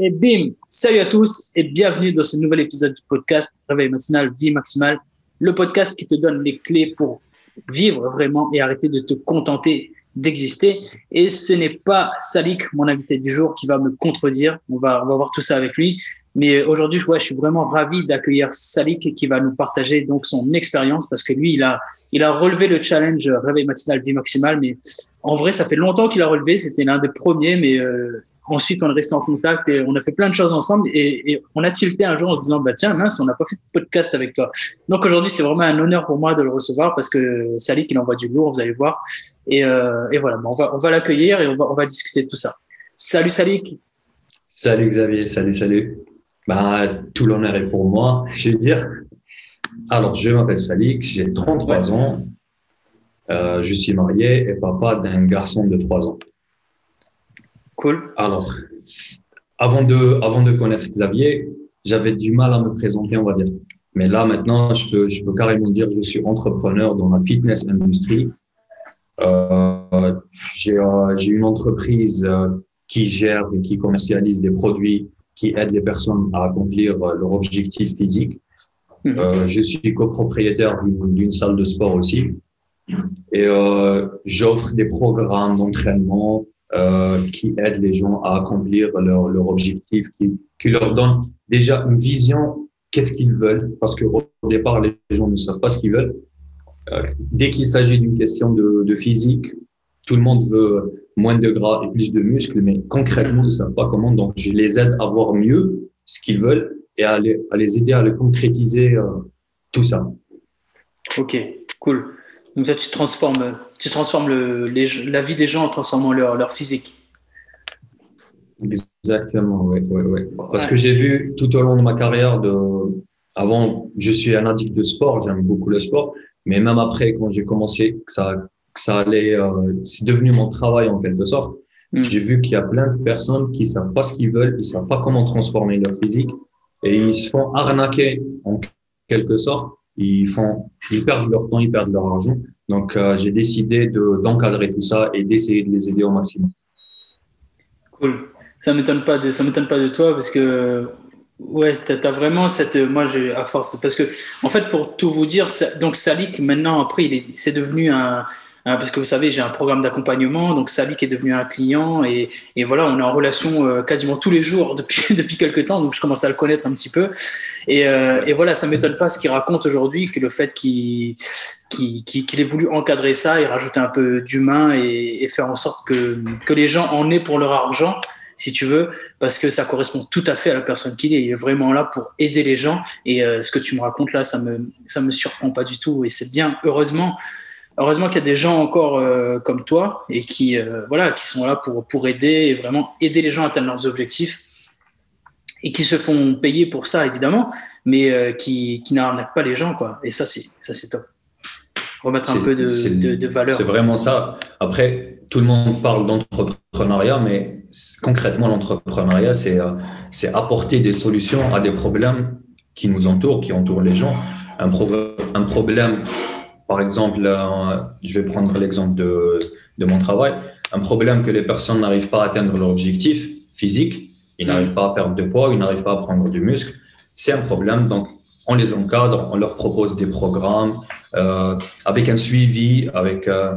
Et bim, salut à tous et bienvenue dans ce nouvel épisode du podcast Réveil matinal, vie maximale, le podcast qui te donne les clés pour vivre vraiment et arrêter de te contenter d'exister. Et ce n'est pas Salik, mon invité du jour, qui va me contredire. On va, voir tout ça avec lui. Mais aujourd'hui, je suis vraiment ravi d'accueillir Salik qui va nous partager donc son expérience parce que lui, il a, il a relevé le challenge réveil matinal vie maximale. Mais en vrai, ça fait longtemps qu'il a relevé. C'était l'un des premiers, mais euh, Ensuite, on est resté en contact et on a fait plein de choses ensemble. Et, on a tilté un jour en se disant, bah tiens, mince, on n'a pas fait de podcast avec toi. Donc aujourd'hui, c'est vraiment un honneur pour moi de le recevoir parce que Salik, il envoie du lourd, vous allez voir. Et, euh, et voilà, on va, on va l'accueillir et on va, on va discuter de tout ça. Salut Salik. Salut Xavier, salut, salut. Bah, tout l'honneur est pour moi, je vais dire. Alors, je m'appelle Salik, j'ai 33 ans. Euh, je suis marié et papa d'un garçon de 3 ans. Cool. Alors, avant de, avant de connaître Xavier, j'avais du mal à me présenter, on va dire. Mais là, maintenant, je peux, je peux carrément dire que je suis entrepreneur dans la fitness industrie. Euh, j'ai euh, une entreprise euh, qui gère et qui commercialise des produits qui aident les personnes à accomplir euh, leur objectif physique. Euh, je suis copropriétaire d'une salle de sport aussi. Et j'offre des programmes d'entraînement, euh, qui aident les gens à accomplir leur, leur objectif, qui, leur donne déjà une vision, qu'est-ce qu'ils veulent, parce qu'au départ, les gens ne savent pas ce qu'ils veulent. Euh, dès qu'il s'agit d'une question de, physique, tout le monde veut moins de gras et plus de muscles, mais concrètement, ils ne savent pas comment. Donc, je les aide à voir mieux ce qu'ils veulent et à les, à les aider à le concrétiser, euh, tout ça. Ok, cool. Donc toi, tu transformes, tu transformes le, la vie des gens en transformant leur, leur physique. Exactement, oui. Ouais, ouais. Parce que j'ai vu tout au long de ma carrière, de, avant, je suis un addict de sport, j'aime beaucoup le sport, mais même après, quand j'ai commencé, que ça, que ça allait, euh, c'est devenu mon travail en quelque sorte. Mm. J'ai vu qu'il y a plein de personnes qui savent pas ce qu'ils veulent, ils savent pas comment transformer leur physique et ils se font arnaquer en quelque sorte ils font, ils perdent leur temps, ils perdent leur argent. Donc, euh, j'ai décidé de, d'encadrer tout ça et d'essayer de les aider au maximum. Cool. Ça m'étonne pas ça m'étonne pas de toi parce que, ouais, t'as, vraiment cette, moi, j'ai, à force, parce que, en fait, pour tout vous dire, donc Salik, maintenant, après, il est, c'est devenu un, parce que vous savez, j'ai un programme d'accompagnement, donc Salik est devenu un client et, voilà, on est en relation euh, quasiment tous les jours depuis, depuis quelques temps, donc je commence à le connaître un petit peu. Et, euh, voilà, ça m'étonne pas ce qu'il raconte aujourd'hui, que le fait qu'il ait voulu encadrer ça et rajouter un peu d'humain et, et, faire en sorte que, que les gens en aient pour leur argent si tu veux, parce que ça correspond tout à fait à la personne qu'il est. Il est vraiment là pour aider les gens. Et euh, ce que tu me racontes là, ça me, ça me surprend pas du tout. Et c'est bien, heureusement, heureusement qu'il y a des gens encore euh, comme toi et qui, euh, voilà, qui sont là pour, pour aider et vraiment aider les gens à atteindre leurs objectifs et qui se font payer pour ça, évidemment, mais euh, qui, qui n'arnaquent pas les gens. Quoi. Et ça, c'est, ça, c'est top. Remettre un peu de, de, de valeur. C'est vraiment ça. Après, tout le monde parle d'entrepreneuriat, mais concrètement, l'entrepreneuriat, c'est, c'est apporter des solutions à des problèmes qui nous entourent, qui entourent les gens. Un, un problème par exemple, je vais prendre l'exemple de, de, mon travail. Un problème que les personnes n'arrivent pas à atteindre leur objectif physique, ils mm. n'arrivent pas à perdre de poids, ils n'arrivent pas à prendre du muscle, c'est un problème. Donc, on les encadre, on leur propose des programmes euh, avec un suivi, avec euh,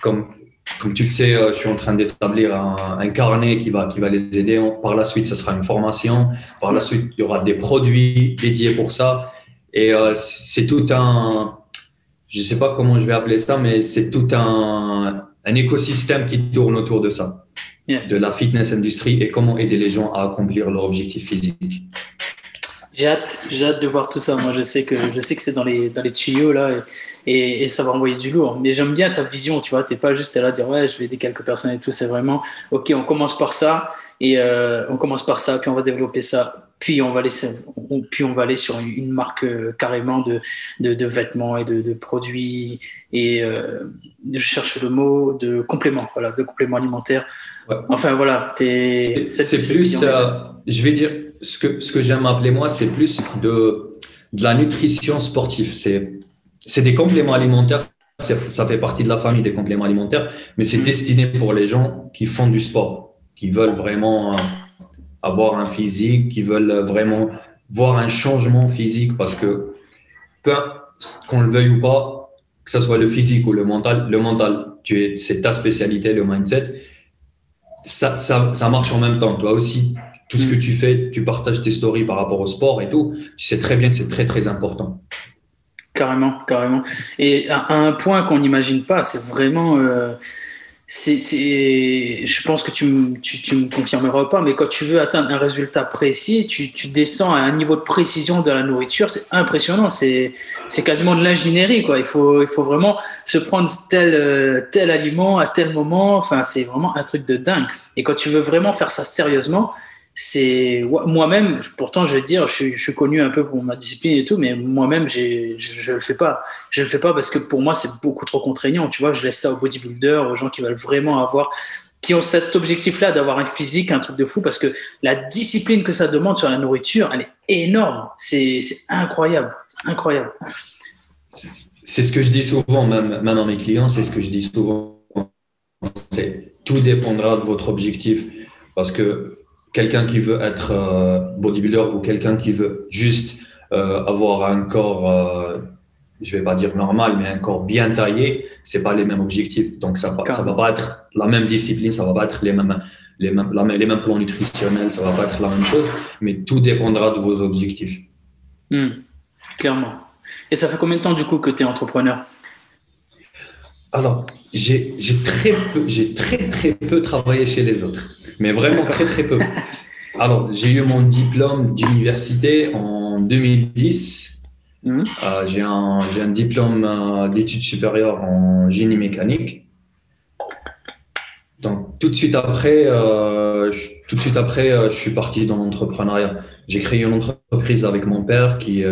comme comme tu le sais, euh, je suis en train d'établir un, un, carnet qui va, qui va les aider. Par la suite, ce sera une formation. Par la suite, il y aura des produits dédiés pour ça. Et euh, c'est tout un, je ne sais pas comment je vais appeler ça, mais c'est tout un, un, écosystème qui tourne autour de ça, de la fitness industrie et comment aider les gens à accomplir leur objectif physique. J'ai hâte, j'ai hâte de voir tout ça. Moi, je sais que je sais que c'est dans les dans les tuyaux là et, et, ça va envoyer du lourd. Mais j'aime bien ta vision, tu vois. T'es pas juste là à dire ouais, je vais aider quelques personnes et tout. C'est vraiment ok. On commence par ça et euh, on commence par ça, puis on va développer ça puis on va laisser, puis on va aller sur une marque euh, carrément de, de, vêtements et de, produits et euh, je cherche le mot de complément, voilà, de complément alimentaire. Enfin voilà, c'est plus, je vais dire ce que ce que j'aime appeler moi, c'est plus de de la nutrition sportive. C'est c'est des compléments alimentaires. Ça fait partie de la famille des compléments alimentaires, mais c'est mm. destiné pour les gens qui font du sport, qui veulent vraiment avoir un physique, qui veulent vraiment voir un changement physique parce que, peu, qu'on le veuille ou pas, que ce soit le physique ou le mental, le mental, c'est ta spécialité, le mindset, ça, ça, ça, marche en même temps. Toi aussi, tout ce que mm. tu fais, tu partages tes stories par rapport au sport et tout, tu sais très bien que c'est très, très important. Carrément, carrément. Et à, un point qu'on n'imagine pas, c'est vraiment... Euh, c'est, je pense que tu, me, tu, tu me confirmeras pas, mais quand tu veux atteindre un résultat précis, tu, tu descends à un niveau de précision de la nourriture, c'est impressionnant, c'est, c'est quasiment de l'ingénierie, quoi. Il faut, il faut vraiment se prendre tel, euh, tel aliment à tel moment, enfin, c'est vraiment un truc de dingue. Et quand tu veux vraiment faire ça sérieusement, c'est moi-même, pourtant je vais dire, je suis, connu un peu pour ma discipline et tout, mais moi-même, je, je le fais pas. Je le fais pas parce que pour moi, c'est beaucoup trop contraignant. Tu vois, je laisse ça aux bodybuilders, aux gens qui veulent vraiment avoir, qui ont cet objectif-là d'avoir un physique, un truc de fou, parce que la discipline que ça demande sur la nourriture, elle est énorme. C'est incroyable, incroyable. C'est ce que je dis souvent, même, même à mes clients, c'est ce que je dis souvent. Tout dépendra de votre objectif, parce que quelqu'un qui veut être euh, bodybuilder ou quelqu'un qui veut juste euh, avoir un corps, euh, je vais pas dire normal, mais un corps bien taillé, c'est pas les mêmes objectifs. Donc ça, ça va pas être la même discipline, ça va pas être les mêmes, les mêmes, les mêmes plans nutritionnels, ça va pas être la même chose, mais tout dépendra de vos objectifs. Hmm. clairement. Et ça fait combien de temps du coup que tu es entrepreneur? Alors, j'ai très peu, très très peu travaillé chez les autres, mais vraiment très très peu. Alors, j'ai eu mon diplôme d'université en 2010. Mmh. Euh, j'ai un, un, diplôme euh, d'études supérieures en génie mécanique. Donc, tout de suite après, euh, tout de suite après, je suis parti dans l'entrepreneuriat. J'ai créé une entreprise avec mon père qui,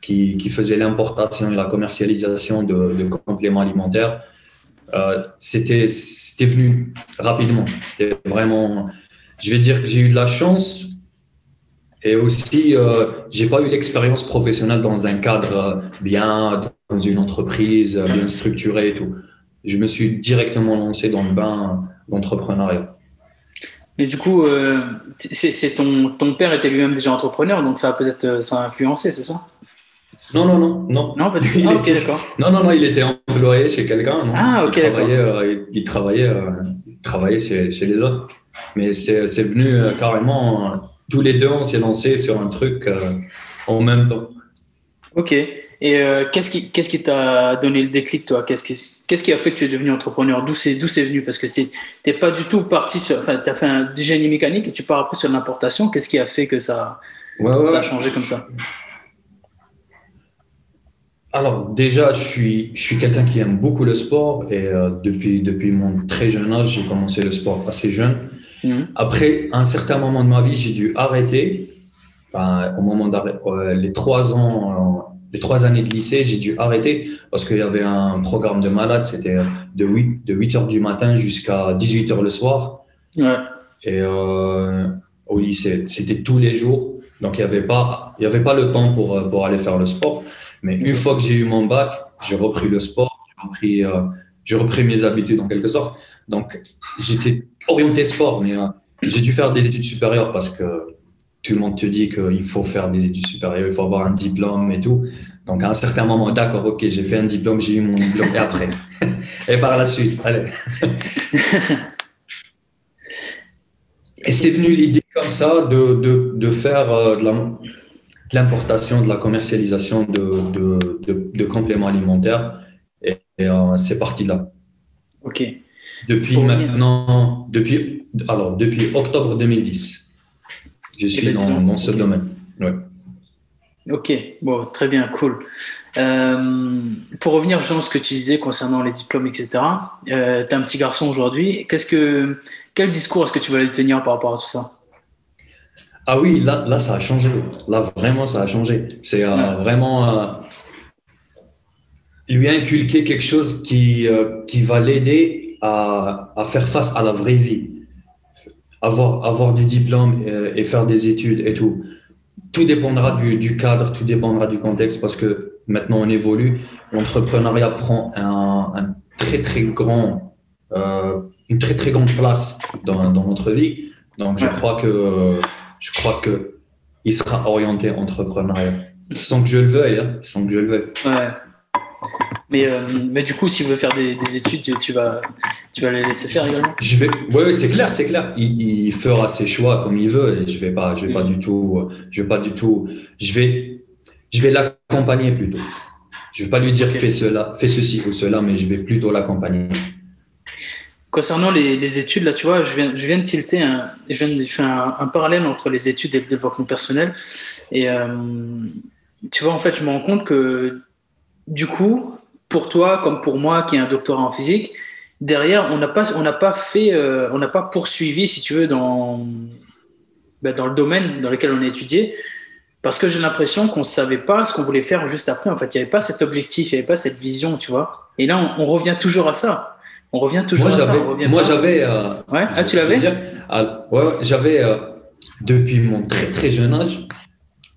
qui, qui, faisait l'importation et la commercialisation de, de compléments alimentaires euh, c'était venu rapidement. C'était vraiment, je vais dire que j'ai eu de la chance et aussi, euh, j'ai pas eu l'expérience professionnelle dans un cadre bien, dans une entreprise bien structurée et tout. Je me suis directement lancé dans le bain d'entrepreneuriat. Mais du coup, euh, c'est ton, ton père était lui-même déjà entrepreneur, donc ça a peut-être ça a influencé, c'est ça? Non, non, non, non. Non, pas du tout. Ah, d'accord. Non, non, non, il était employé chez quelqu'un. Ah, ok. Il travaillait, euh, il, travaillait, euh, travaillait chez, chez, les autres. Mais c'est venu euh, carrément, tous les deux, on s'est lancé sur un truc en même temps. Ok. Et qu'est-ce qui qu'est-ce qui t'a donné le déclic, toi? Qu'est-ce qui, qu'est-ce qui a fait que tu es devenu entrepreneur? D'où c'est venu? Parce que t'es pas du tout parti sur. Enfin, tu as fait un, génie mécanique et tu pars après sur l'importation. Qu'est-ce qui a fait que ça, ça a changé comme ça? Alors déjà, je suis, je suis quelqu'un qui aime beaucoup le sport et euh, depuis, depuis mon très jeune âge, j'ai commencé le sport assez jeune. Mhm. Après, à un certain moment de ma vie, j'ai dû arrêter. au moment d'arrêt, les trois ans, euh, les trois années de lycée, j'ai dû arrêter parce qu'il y avait un programme de malade. C'était de 8, de 8 heures du matin jusqu'à 18 heures le soir. Et euh, au lycée, c'était tous les jours. Donc, il n'y avait, pas, il y avait pas le temps pour, pour aller faire le sport. Mais une fois que j'ai eu mon bac, j'ai repris le sport, j'ai repris, euh, j'ai repris mes habitudes en quelque sorte. Donc, j'étais orienté sport, mais euh, j'ai dû faire des études supérieures parce que tout le monde te dit qu'il faut faire des études supérieures, il faut avoir un diplôme et tout. Donc, à un certain moment, d'accord, ok, j'ai fait un diplôme, j'ai eu mon diplôme et après? et par la suite, allez. et c'est venu l'idée comme ça de, de, de faire euh, de la l'importation, de la commercialisation de, de, de, compléments alimentaires. Et, euh, c'est parti de là. OK. Depuis maintenant, depuis, alors, depuis octobre 2010, je suis dans, dans, ce domaine. Ouais. Ok, bon, très bien, cool. Euh, pour revenir sur ce que tu disais concernant les diplômes, etc., euh, tu as un petit garçon aujourd'hui. Qu'est-ce que, quel discours est-ce que tu vas lui tenir par rapport à tout ça? Ah oui, là, là, ça a changé. Là, vraiment, ça a changé. C'est euh, vraiment euh, lui inculquer quelque chose qui, euh, qui va l'aider à, à, faire face à la vraie vie. Avoir, avoir des diplômes et, faire des études et tout. Tout dépendra du, du, cadre, tout dépendra du contexte parce que maintenant on évolue. L'entrepreneuriat prend un, un, très, très grand, une très, très grande place dans, dans notre vie. Donc, je crois que je crois qu'il sera orienté entrepreneuriat. Sans que je le veuille, hein, sans que je le veuille. Ouais. Mais, euh, mais du coup, s'il veut faire des, des études, tu, tu vas, tu vas les laisser faire également? Je vais, ouais, c'est clair, c'est clair. Il, il fera ses choix comme il veut. Et je vais pas, je vais pas Mm. du tout, je vais pas du tout. Je vais, je vais l'accompagner plutôt. Je vais pas lui dire fais cela, fais ceci ou cela, mais je vais plutôt l'accompagner. Concernant les, études, là, tu vois, je viens, de tilter, un, je viens de faire un, parallèle entre les études et le développement personnel. Et euh, tu vois, en fait, je me rends compte que du coup, pour toi, comme pour moi, qui ai un doctorat en physique, derrière, on n'a pas, on n'a pas fait, euh, on n'a pas poursuivi, si tu veux, dans, ben, dans le domaine dans lequel on a étudié, parce que j'ai l'impression qu'on ne savait pas ce qu'on voulait faire juste après. En fait, il n'y avait pas cet objectif, il n'y avait pas cette vision, tu vois. Et là, on revient toujours à ça. On revient toujours Moi, à ça. j'avais, on moi, j'avais. euh, Ouais. Ah, tu l'avais ah, ouais, ouais, j'avais euh, depuis mon très très jeune âge.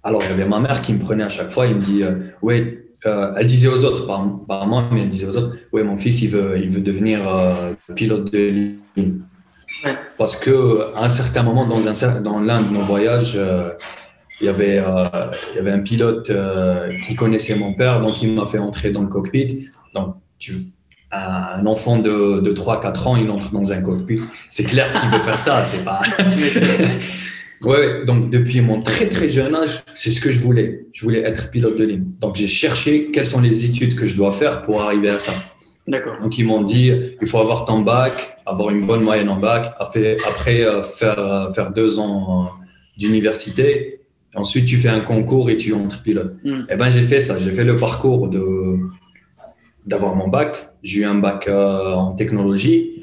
Alors, avait ma mère qui me prenait à chaque fois. Il me dit, euh, ouais, euh, elle disait aux autres, pas, pas à moi, mais elle disait aux autres, ouais, mon fils, il veut, il veut devenir euh, pilote de ligne. Ouais. Parce que à un certain moment, dans un dans l'un de nos voyages, il y avait, il y avait un pilote qui connaissait mon père, donc il m'a fait entrer dans le cockpit. Donc, tu, un enfant de, de 3-4 ans, il entre dans un cockpit. C'est clair qu'il veut faire ça, c'est pas. Ouais, donc depuis mon très très jeune âge, c'est ce que je voulais. Je voulais être pilote de ligne. Donc j'ai cherché quelles sont les études que je dois faire pour arriver à ça. D'accord. Donc ils m'ont dit, il faut avoir ton bac, avoir une bonne moyenne en bac, après, après euh, faire, euh, faire deux ans euh, d'université. Ensuite, tu fais un concours et tu entres pilote. Mm. Eh ben, j'ai fait ça. J'ai fait le parcours de d'avoir mon bac. J'ai eu un bac euh, en technologie.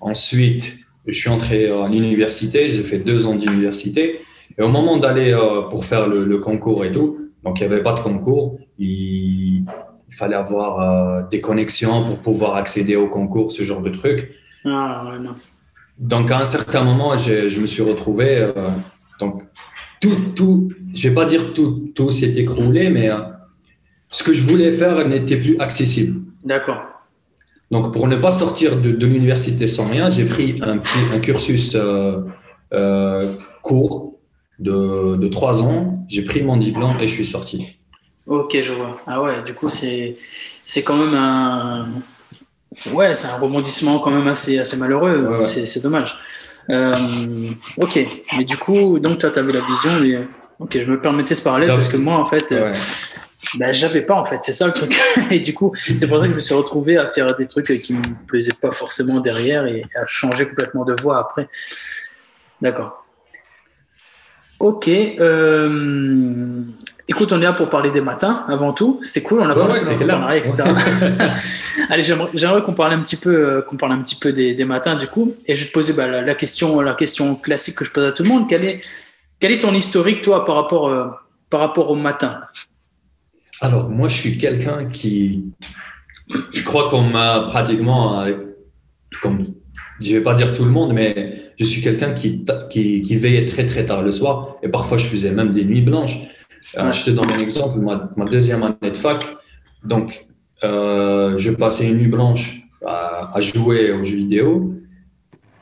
Ensuite, je suis entré à l'université. J'ai fait deux ans d'université. Et au moment d'aller euh, pour faire le, le concours et tout, donc il n'y avait pas de concours. Il, il fallait avoir euh, des connexions pour pouvoir accéder au concours, ce genre de trucs. Ah, mince. Donc, à un certain moment, je, me suis retrouvé. donc, tout, tout, je vais pas dire tout, tout s'est écroulé, mais ce que je voulais faire n'était plus accessible. D'accord. Donc, pour ne pas sortir de, de l'université sans rien, j'ai pris un, petit, un cursus euh, euh, court de, de trois ans. J'ai pris mon diplôme et je suis sorti. Ok, je vois. Ah ouais, du coup, c'est quand même un. Ouais, c'est un rebondissement quand même assez, assez malheureux. Ouais, ouais. C'est dommage. Euh, ok, mais du coup, donc toi, tu avais la vision. Mais... Ok, je me permettais ce parallèle parce que moi, en fait, euh, Ouais. Bah, j'avais pas, en fait. C'est ça le truc. Et du coup, c'est pour ça que je me suis retrouvé à faire des trucs qui me plaisaient pas forcément derrière et à changer complètement de voie après. D'accord. Ok. euh, Écoute, on est là pour parler des matins avant tout. C'est cool, on a Ouais, parlé ouais, de l'entrepreneuriat, etc. Allez, j'aimerais j'aimerais qu'on parle un petit peu, euh, qu'on parle un petit peu des, des matins du coup. Et je vais te poser bah, la, la question, la question classique que je pose à tout le monde. Quel est, quel est ton historique toi par rapport, euh, par rapport au matin? Alors, moi, je suis quelqu'un qui. Je crois qu'on m'a pratiquement. euh, Comme, je vais pas dire tout le monde, mais je suis quelqu'un qui, qui, qui veillait très, très tard le soir. Et parfois, je faisais même des nuits blanches. Euh. Je te donne un exemple. Ma, ma deuxième année de fac, donc, euh, je passais une nuit blanche à, à jouer aux jeux vidéo.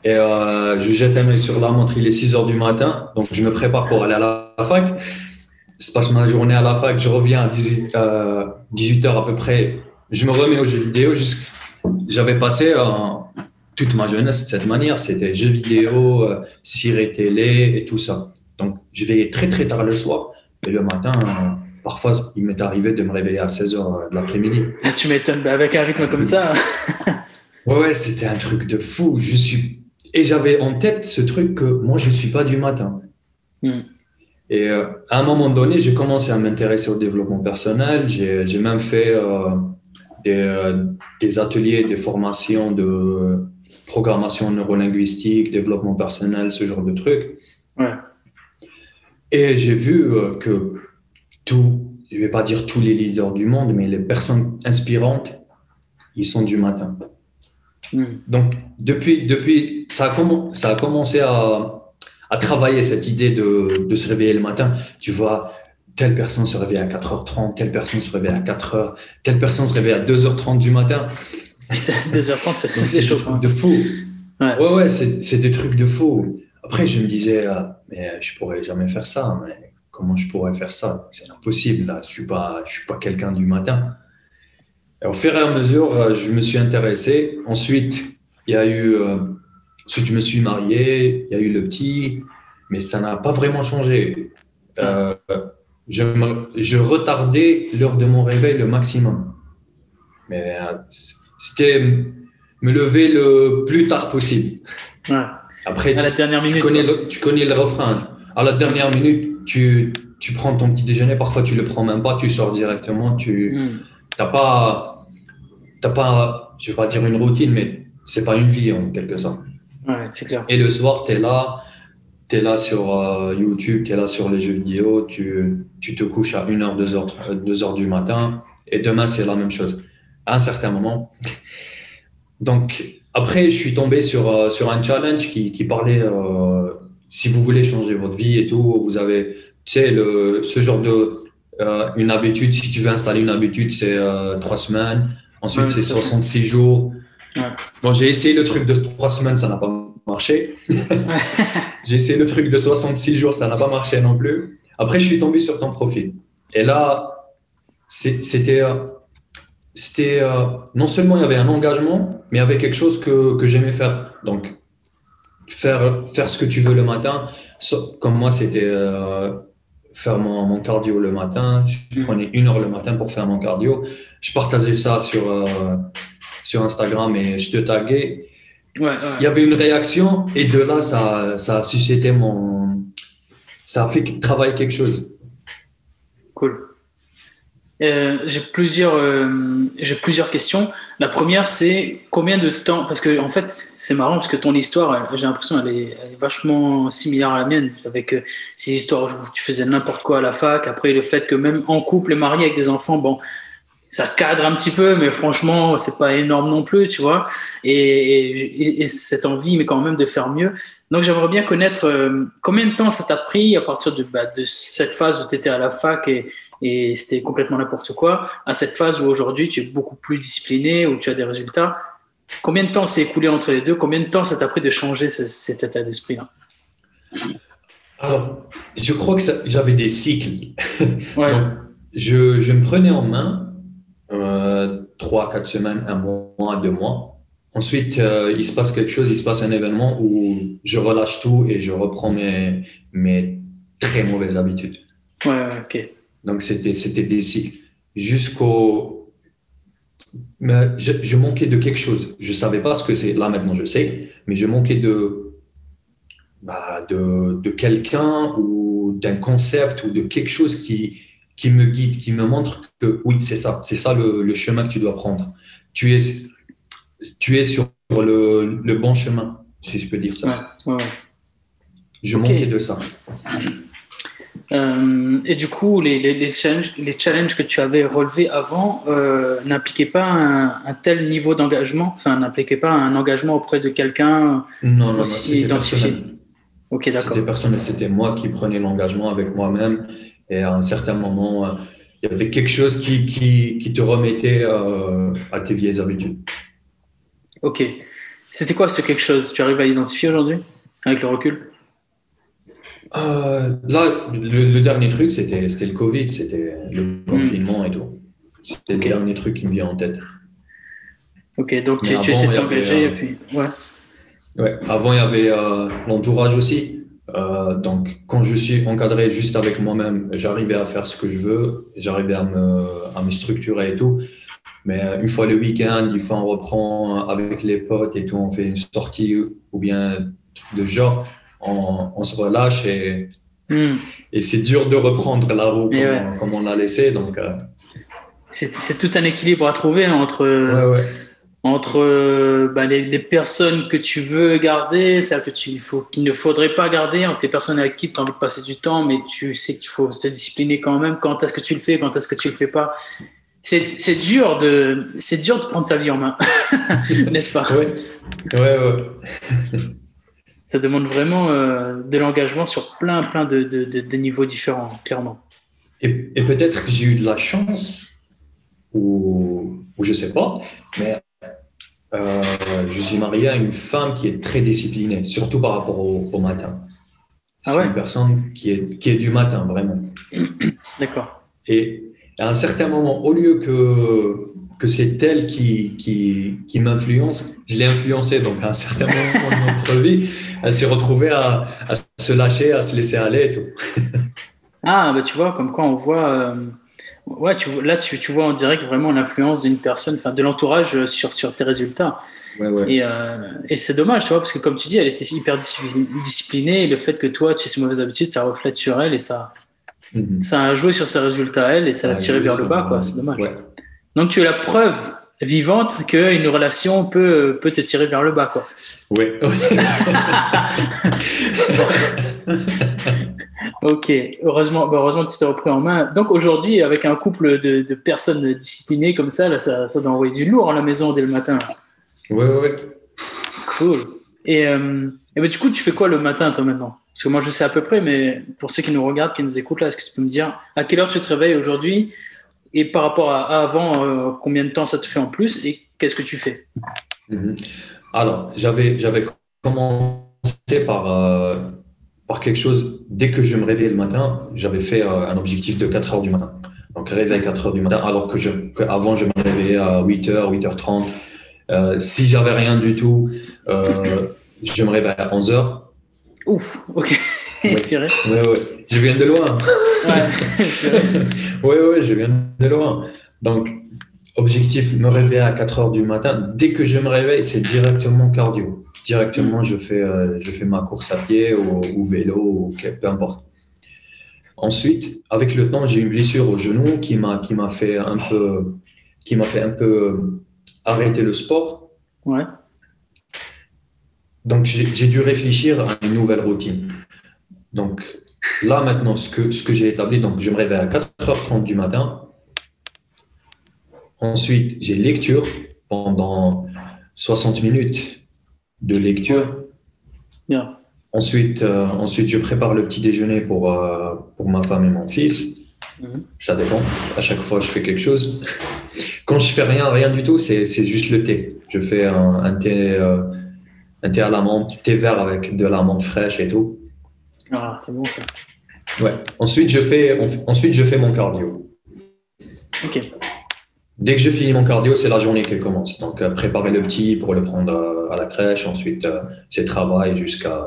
Et euh, je jette un œil sur la montre, il est 6 heures du matin, donc je me prépare pour aller à la fac. Je passe ma journée à la fac, je reviens à 18, euh, 18 heures à peu près, je me remets aux jeux vidéo. J'avais passé euh, toute ma jeunesse de cette manière, c'était jeux vidéo, euh, télé et tout ça. Donc je veillais très très tard le soir et le matin, euh, parfois il m'est arrivé de me réveiller à 16 heures de l'après-midi. Tu m'étonnes, bah, avec un rythme comme ça. Ouais, ouais, c'était un truc de fou. Je suis... Et j'avais en tête ce truc que moi, je ne suis pas du matin. Hmm. Et euh, à un moment donné, j'ai commencé à m'intéresser au développement personnel. J'ai même fait euh, des, des ateliers, des formations de programmation neurolinguistique, développement personnel, ce genre de trucs. Ouais. Et j'ai vu euh, que tout, je ne vais pas dire tous les leaders du monde, mais les personnes inspirantes, ils sont du matin. Hmm. Donc, depuis, depuis ça, a comm- ça a commencé à, à travailler cette idée de, de se réveiller le matin. Tu vois, telle personne se réveille à 4h30, telle personne se réveille à 4h, telle personne se réveille à 2h30 du matin. Putain, 2h30, c'est des chaud. même. de fou. Ouais. Ouais, ouais, c'est des trucs de fou. après, je me disais, mais je pourrais jamais faire ça. Mais comment je pourrais faire ça? C'est impossible. Là. Je suis pas, je suis pas quelqu'un du matin. Et au fur et à mesure, je me suis intéressé. Ensuite, il y a eu, ensuite je me suis marié. Il y a eu le petit, mais ça n'a pas vraiment changé. Euh, je, je, retardais l'heure de mon réveil le maximum. Mais euh, c'était me lever le plus tard possible. Après, à la dernière minute. Tu connais, le, tu connais le refrain. À la dernière minute, tu, tu, prends ton petit déjeuner. Parfois, tu le prends même pas. Tu sors directement. Tu n'as hmm. pas, t'as pas, je vais pas dire une routine, mais c'est pas une vie en quelque sorte. Ouais, clair. Et le soir, tu es là tu es là sur euh, YouTube, tu es là sur les jeux vidéo, tu, tu te couches à 1h, 2h, 2h du matin, et demain, c'est la même chose. À un certain moment. Donc, après, je suis tombé sur, euh, sur un challenge qui, qui parlait, euh, si vous voulez changer votre vie et tout, vous avez, tu sais, le, ce genre de, une habitude, si tu veux installer une habitude, c'est trois semaines, ensuite c'est 66 jours. Bon, j'ai essayé le truc de trois semaines, ça n'a pas marché. j'ai essayé le truc de 66 jours, ça n'a pas marché non plus. Après, je suis tombé sur ton profil. Et là, c'était c'était euh, non seulement il y avait un engagement, mais il y avait quelque chose que, que j'aimais faire. Donc, faire, faire ce que tu veux le matin. Comme moi, c'était euh, faire mon, mon, cardio le matin. Je prenais une heure le matin pour faire mon cardio. Je partageais ça sur, euh, sur Instagram et je te taguais. Il y avait une réaction et de là, ça, ça a suscité mon. Ça a fait travailler quelque chose. Cool. Euh, j'ai plusieurs, euh, j'ai plusieurs questions. La première, c'est combien de temps Parce que en fait, c'est marrant parce que ton histoire, j'ai l'impression, elle est, vachement similaire à la mienne. Avec euh, ces histoires où tu faisais n'importe quoi à la fac. Après, le fait que même en couple et marié avec des enfants, bon, ça cadre un petit peu, mais franchement, c'est pas énorme non plus, tu vois. Et, cette envie, mais quand même de faire mieux. Donc, j'aimerais bien connaître euh, combien de temps ça t'a pris à partir de, bah, de cette phase où tu étais à la fac et, et c'était complètement n'importe quoi, à cette phase où aujourd'hui tu es beaucoup plus discipliné, où tu as des résultats. Combien de temps s'est écoulé entre les deux? Combien de temps ça t'a pris de changer cet état d'esprit-là? Alors, je crois que j'avais des cycles. Donc, je, je me prenais en main trois, quatre semaines, un mois, deux mois. Ensuite, euh, il se passe quelque chose, il se passe un événement où je relâche tout et je reprends mes, mes très mauvaises habitudes. Ouais, ok. Donc, c'était, c'était des cycles. Jusqu'au. Mais je, je, manquais de quelque chose. Je ne savais pas ce que c'est. Là, maintenant, je sais. Mais je manquais de, bah, de, de quelqu'un ou d'un concept ou de quelque chose qui, qui me guide, qui me montre que oui, c'est ça, c'est ça le, chemin que tu dois prendre. Tu es, tu es sur le, le bon chemin, si je peux dire ça. Je manquais de ça. Euh, et du coup, les, les, les, challenges, les, challenges, que tu avais relevés avant euh, n'impliquaient pas un, tel niveau d'engagement, enfin, n'impliquaient pas un engagement auprès de quelqu'un aussi identifié? Ok, d'accord. C'était personnel, c'était moi qui prenais l'engagement avec moi-même et à un certain moment, euh, il y avait quelque chose qui, qui, qui te remettait euh, à tes vieilles habitudes. Ok. C'était quoi ce quelque chose? Tu arrives à l'identifier aujourd'hui avec le recul? Euh, Là, le, dernier truc, c'était le Covid, c'était le hmm. confinement et tout. C'était le dernier truc qui me vient en tête. Ok, donc tu, tu essaies de t'engager et puis. Ouais. Ouais, avant, il y avait l'entourage aussi. Euh, donc, quand je suis encadré juste avec moi-même, j'arrivais à faire ce que je veux, j'arrivais à me, à me structurer et tout. Mais une fois le week-end, une fois on reprend avec les potes et tout, on fait une sortie ou bien de genre, on, on se relâche et, hmm. et c'est dur de reprendre la roue comme, on l'a laissé. Donc, euh. c'est tout un équilibre à trouver entre. Ouais, ouais entre euh, bah, les, personnes que tu veux garder, celles que tu, faut, qu'il ne faudrait pas garder, entre les personnes avec qui tu as envie de passer du temps, mais tu sais qu'il faut se discipliner quand même. Quand est-ce que tu le fais, quand est-ce que tu le fais pas? C'est, dur de c'est dur de prendre sa vie en main, n'est-ce pas? Ouais. ouais, ouais. Ça demande vraiment euh, de l'engagement sur plein plein de, de, de, niveaux différents, clairement. Et, et peut-être que j'ai eu de la chance ou, ou je sais pas, mais euh, je suis marié à une femme qui est très disciplinée, surtout par rapport au, matin. Ah c'est une personne qui est, qui est du matin, vraiment. D'accord. Et à un certain moment, au lieu que, que c'est elle qui, qui, qui m'influence, je l'ai influencée. Donc, à un certain moment de notre vie, elle s'est retrouvée à, à, se lâcher, à se laisser aller et tout. ah, bah tu vois, comme quoi on voit. Euh, ouais, tu, là, tu, tu, vois en direct vraiment l'influence d'une personne, enfin de l'entourage sur, sur tes résultats. Ouais, ouais. Et, euh, et c'est dommage, tu vois, parce que comme tu dis, elle était hyper disciplinée et le fait que toi, tu aies ces mauvaises habitudes, ça reflète sur elle et ça, mhm. ça a joué sur ses résultats, elle, et ça l'a tiré vers le bas, quoi. C'est dommage. Donc, tu es la preuve vivante qu'une relation peut, peut te tirer vers le bas, quoi. Oui. ok, heureusement, bah, heureusement que tu t'es repris en main. Donc aujourd'hui, avec un couple de, de, personnes disciplinées comme ça, là, ça, ça doit envoyer du lourd à la maison dès le matin. Oui, oui, oui. Cool. Et, euh, et ben, du coup, tu fais quoi le matin, toi, maintenant? Parce que moi, je sais à peu près, mais pour ceux qui nous regardent, qui nous écoutent, là, est-ce que tu peux me dire à quelle heure tu te réveilles aujourd'hui? Et par rapport à, avant, euh, combien de temps ça te fait en plus Et qu'est-ce que tu fais mhm. Alors, j'avais, j'avais commencé par, euh, par quelque chose. Dès que je me réveillais le matin, j'avais fait un objectif de 4 heures du matin. Donc, réveil à 4 heures du matin, alors que, je, avant, je me réveillais à 8 heures, 8h30. Euh, si j'avais rien du tout, euh, je me réveille à 11h. Ouf, ok. Ouais, ouais. Je viens de loin. Ouais, ouais, je viens de loin. Donc, objectif, me réveiller à 4 h du matin. Dès que je me réveille, c'est directement cardio. Directement, je fais, euh, je fais ma course à pied ou, ou vélo, ou peu importe. Ensuite, avec le temps, j'ai une blessure au genou qui m'a qui m'a fait un peu qui m'a fait un peu arrêter le sport. Ouais. Donc, j'ai dû réfléchir à une nouvelle routine. Donc, là, maintenant, ce que, ce que j'ai établi, donc, je me réveille à 4h30 du matin. Ensuite, j'ai lecture pendant 60 minutes de lecture. Bien. Ensuite, euh, ensuite, je prépare le petit déjeuner pour, euh, pour ma femme et mon fils. Mhm. Ça dépend. À chaque fois, je fais quelque chose. Quand je fais rien, rien du tout, c'est juste le thé. Je fais un, thé, euh, un thé à la menthe, thé vert avec de la menthe fraîche et tout. Ah, c'est bon ça. Ouais. Ensuite, je fais, ensuite, je fais mon cardio. Ok. Dès que je finis mon cardio, c'est la journée qui commence. Donc, euh, préparer le petit pour le prendre euh, à la crèche. Ensuite, c'est travail jusqu'à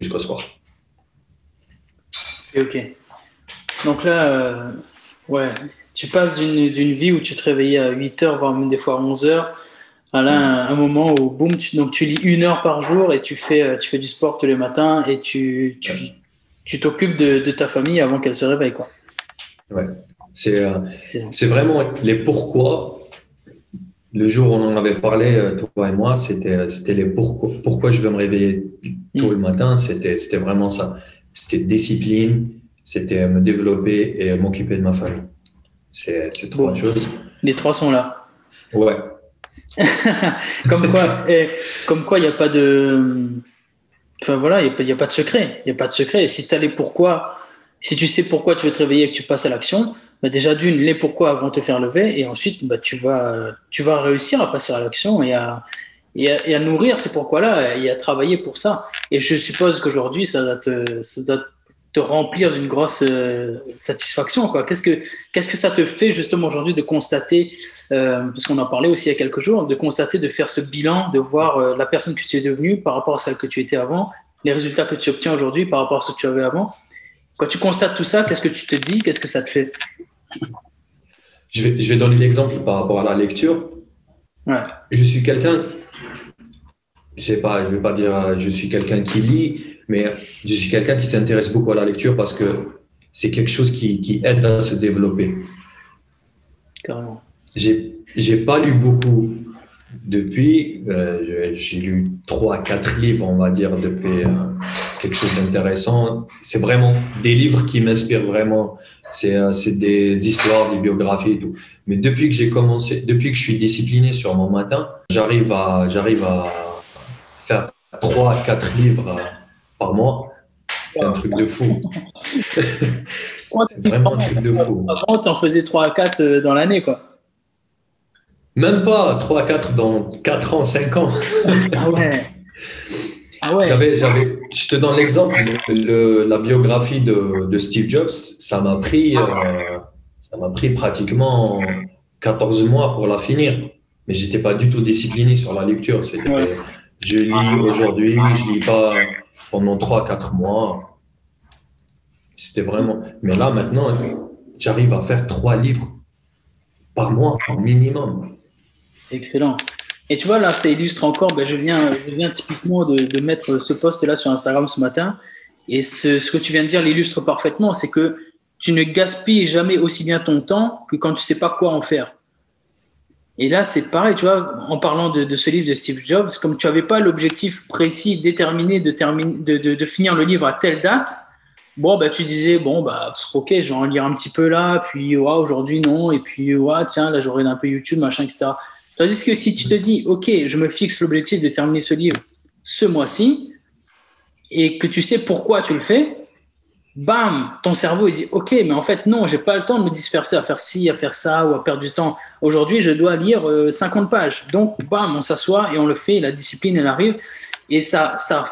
jusqu'au soir. Ok. Donc là, euh, ouais, tu passes d'une vie où tu te réveillais à 8 heures, voire même des fois à 11 heures, à là, un, moment où, boum, tu, donc tu lis une heure par jour et tu fais, euh, tu fais du sport tous les matins et tu tu t'occupes de, de, ta famille avant qu'elle se réveille. Quoi. Ouais, c'est euh, c'est vraiment les pourquoi. Le jour où on en avait parlé, toi et moi, c'était les pourquoi, pourquoi je veux me réveiller tôt le mm. matin. C'était vraiment ça. C'était discipline, c'était me développer et m'occuper de ma famille. C'est trois choses. Les trois sont là. Ouais. comme quoi, et, comme quoi, il n'y a pas de. Enfin voilà, il n'y a, pas de secret. Il n'y a pas de secret. Et si tu les pourquoi, si tu sais pourquoi tu veux te réveiller et que tu passes à l'action, bah déjà d'une, les pourquoi vont te faire lever et ensuite bah, tu, vas, tu vas réussir à passer à l'action et à, et à, nourrir ces pourquoi-là et à travailler pour ça. Et je suppose qu'aujourd'hui, ça va te, ça te remplir d'une grosse euh, satisfaction. Quoi. Qu'est-ce, que, qu'est-ce que ça te fait justement aujourd'hui de constater, euh, parce qu'on en parlait aussi il y a quelques jours, de constater, de faire ce bilan, de voir euh, la personne que tu es devenue par rapport à celle que tu étais avant, les résultats que tu obtiens aujourd'hui par rapport à ce que tu avais avant? Quand tu constates tout ça, qu'est-ce que tu te dis? Qu'est-ce que ça te fait? Je vais, je vais donner l'exemple par rapport à la lecture. Ouais. Je suis quelqu'un, je sais pas, je vais pas dire je suis quelqu'un qui lit, mais je suis quelqu'un qui s'intéresse beaucoup à la lecture parce que c'est quelque chose qui, qui, aide à se développer. Carrément. J'ai pas lu beaucoup depuis. Euh, j'ai lu trois, quatre livres, on va dire, depuis euh, quelque chose d'intéressant. C'est vraiment des livres qui m'inspirent vraiment. C'est euh, des histoires, des biographies et tout. Mais depuis que j'ai commencé, depuis que je suis discipliné sur mon matin, j'arrive à, j'arrive à faire trois, quatre livres par mois. C'est un truc de fou. c'est vraiment un truc de fou. Avant, tu en faisais 3 à 4 euh, dans l'année, quoi. Même pas 3, 4, dans 4 ans, 5 ans. ah ouais. Ah ouais. J'avais, j'avais, je te donne l'exemple, la biographie de, de, Steve Jobs, ça m'a pris, euh, ça m'a pris pratiquement 14 mois pour la finir. Mais j'étais pas du tout discipliné sur la lecture. C'était, je lis aujourd'hui, je lis pas pendant 3-4 mois. C'était vraiment. Mais là, maintenant, j'arrive à faire 3 livres par mois, au minimum. Excellent. Et tu vois, là, ça illustre encore, ben, je, viens, je viens typiquement de, de mettre ce post-là sur Instagram ce matin. Et ce, ce, que tu viens de dire l'illustre parfaitement, c'est que tu ne gaspilles jamais aussi bien ton temps que quand tu sais pas quoi en faire. Et là, c'est pareil, tu vois, en parlant de, ce livre de Steve Jobs, comme tu n'avais pas l'objectif précis, déterminé de, de, de, finir le livre à telle date, bon, bah, tu disais, bon, bah, ok, je vais en lire un petit peu là, puis ouais, aujourd'hui non, et puis ouais, tiens, là, j'aurai un peu YouTube, machin, etc. Tandis que si tu te dis, OK, je me fixe l'objectif de terminer ce livre ce mois-ci, et que tu sais pourquoi tu le fais, bam, ton cerveau il dit, OK, mais en fait, non, j'ai pas le temps de me disperser à faire ci, à faire ça, ou à perdre du temps. Aujourd'hui, je dois lire 50 euh, pages. Donc, bam, on s'assoit et on le fait, la discipline, elle arrive, et ça, ça,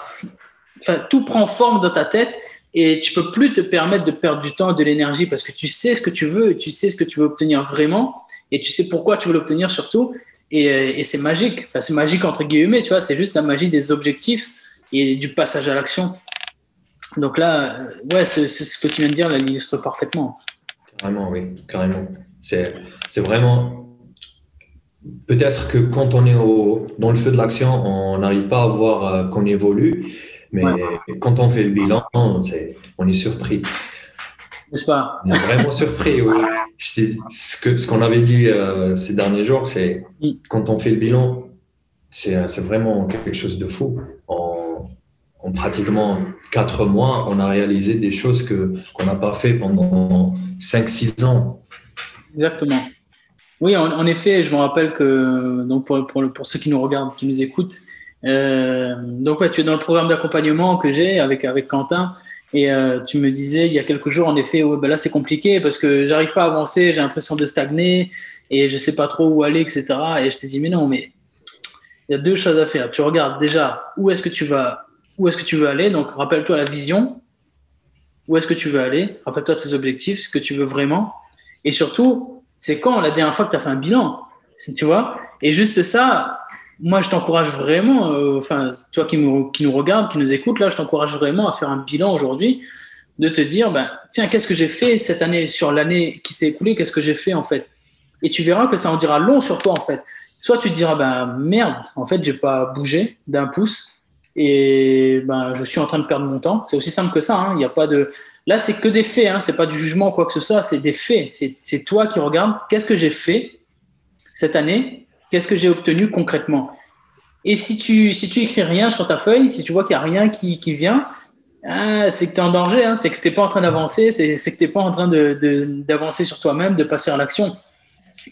tout prend forme dans ta tête, et tu peux plus te permettre de perdre du temps, de l'énergie, parce que tu sais ce que tu veux, tu sais ce que tu veux obtenir vraiment, et tu sais pourquoi tu veux l'obtenir surtout, et, c'est magique. Enfin, c'est magique entre guillemets, tu vois. C'est juste la magie des objectifs et du passage à l'action. Donc là, ouais, c'est ce que tu viens de dire, l'illustre parfaitement. Carrément, oui, carrément. C'est vraiment. Peut-être que quand on est au, dans le feu de l'action, on n'arrive pas à voir euh, qu'on évolue, mais quand on fait le bilan, on est surpris n'est-ce pas? On est vraiment surpris, oui. Ce qu'on ce qu'on avait dit euh, ces derniers jours, c'est mm. quand on fait le bilan, c'est vraiment quelque chose de fou. En, pratiquement quatre mois, on a réalisé des choses qu'on n'a pas fait pendant 5-6 ans. Exactement. Oui, en, effet, je me rappelle que donc pour, pour, pour, ceux qui nous regardent, qui nous écoutent, euh, donc tu es dans le programme d'accompagnement que j'ai avec, avec Quentin. Et euh, tu me disais il y a quelques jours, en effet, ouais, ben là c'est compliqué parce que j'arrive pas à avancer, j'ai l'impression de stagner et je sais pas trop où aller, etc. Et je te dis, mais non, mais il y a deux choses à faire. Tu regardes déjà où est-ce que tu vas, où est-ce que tu veux aller? Donc rappelle-toi la vision, où est-ce que tu veux aller? Rappelle-toi tes objectifs, ce que tu veux vraiment. Et surtout, c'est quand la dernière fois que tu as fait un bilan, tu vois? Et juste ça, moi, je t'encourage vraiment, euh, enfin, toi qui, qui, nous regarde, qui nous écoute, là, je t'encourage vraiment à faire un bilan aujourd'hui, de te dire, ben, tiens, qu'est-ce que j'ai fait cette année, sur l'année qui s'est écoulée, qu'est-ce que j'ai fait en fait? Et tu verras que ça en dira long sur toi en fait. Soit tu diras, ben merde, en fait, j'ai pas bougé d'un pouce et ben, je suis en train de perdre mon temps. C'est aussi simple que ça. Hein. Il n'y a pas de. Là, c'est que des faits. Hein. C'est pas du jugement ou quoi que ce soit. C'est des faits. C'est toi qui regardes. Qu'est-ce que j'ai fait cette année? Qu'est-ce que j'ai obtenu concrètement? Et si tu si tu écris rien sur ta feuille, si tu vois qu'il n'y a rien qui, qui vient, ah, c'est que tu es en danger, hein. c'est que tu n'es pas en train d'avancer, c'est, que tu pas en train de, d'avancer sur toi-même, de passer à l'action.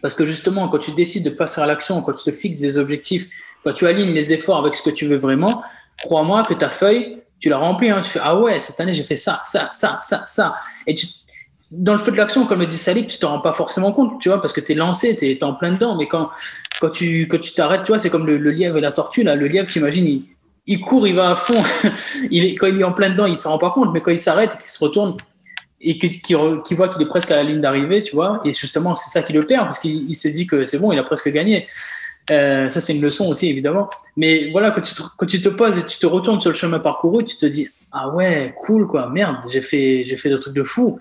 Parce que justement, quand tu décides de passer à l'action, quand tu te fixes des objectifs, quand tu alignes les efforts avec ce que tu veux vraiment, crois-moi que ta feuille, tu la remplis. Hein. tu fais Ah ouais, cette année, j'ai fait ça, ça, ça, ça, ça. Et dans le feu de l'action, comme le dit Salik, tu te rends pas forcément compte, tu vois, parce que tu es lancé, tu es, en plein dedans. Mais quand, quand tu quand t'arrêtes, tu vois, c'est comme le, lièvre et la tortue. Là. Le lièvre, tu imagines, il, il, court, il va à fond. il est, quand il est en plein dedans, il s'en rend pas compte. Mais quand il s'arrête et qu'il se retourne et qu'il voit qu'il est presque à la ligne d'arrivée, tu vois, et justement, c'est ça qui le perd, parce qu'il s'est dit que c'est bon, il a presque gagné. Euh, ça, c'est une leçon aussi, évidemment. Mais voilà, quand tu, te, quand tu te poses et tu te retournes sur le chemin parcouru, tu te dis, ah ouais, cool, quoi, merde, j'ai fait, j'ai fait des trucs de fou.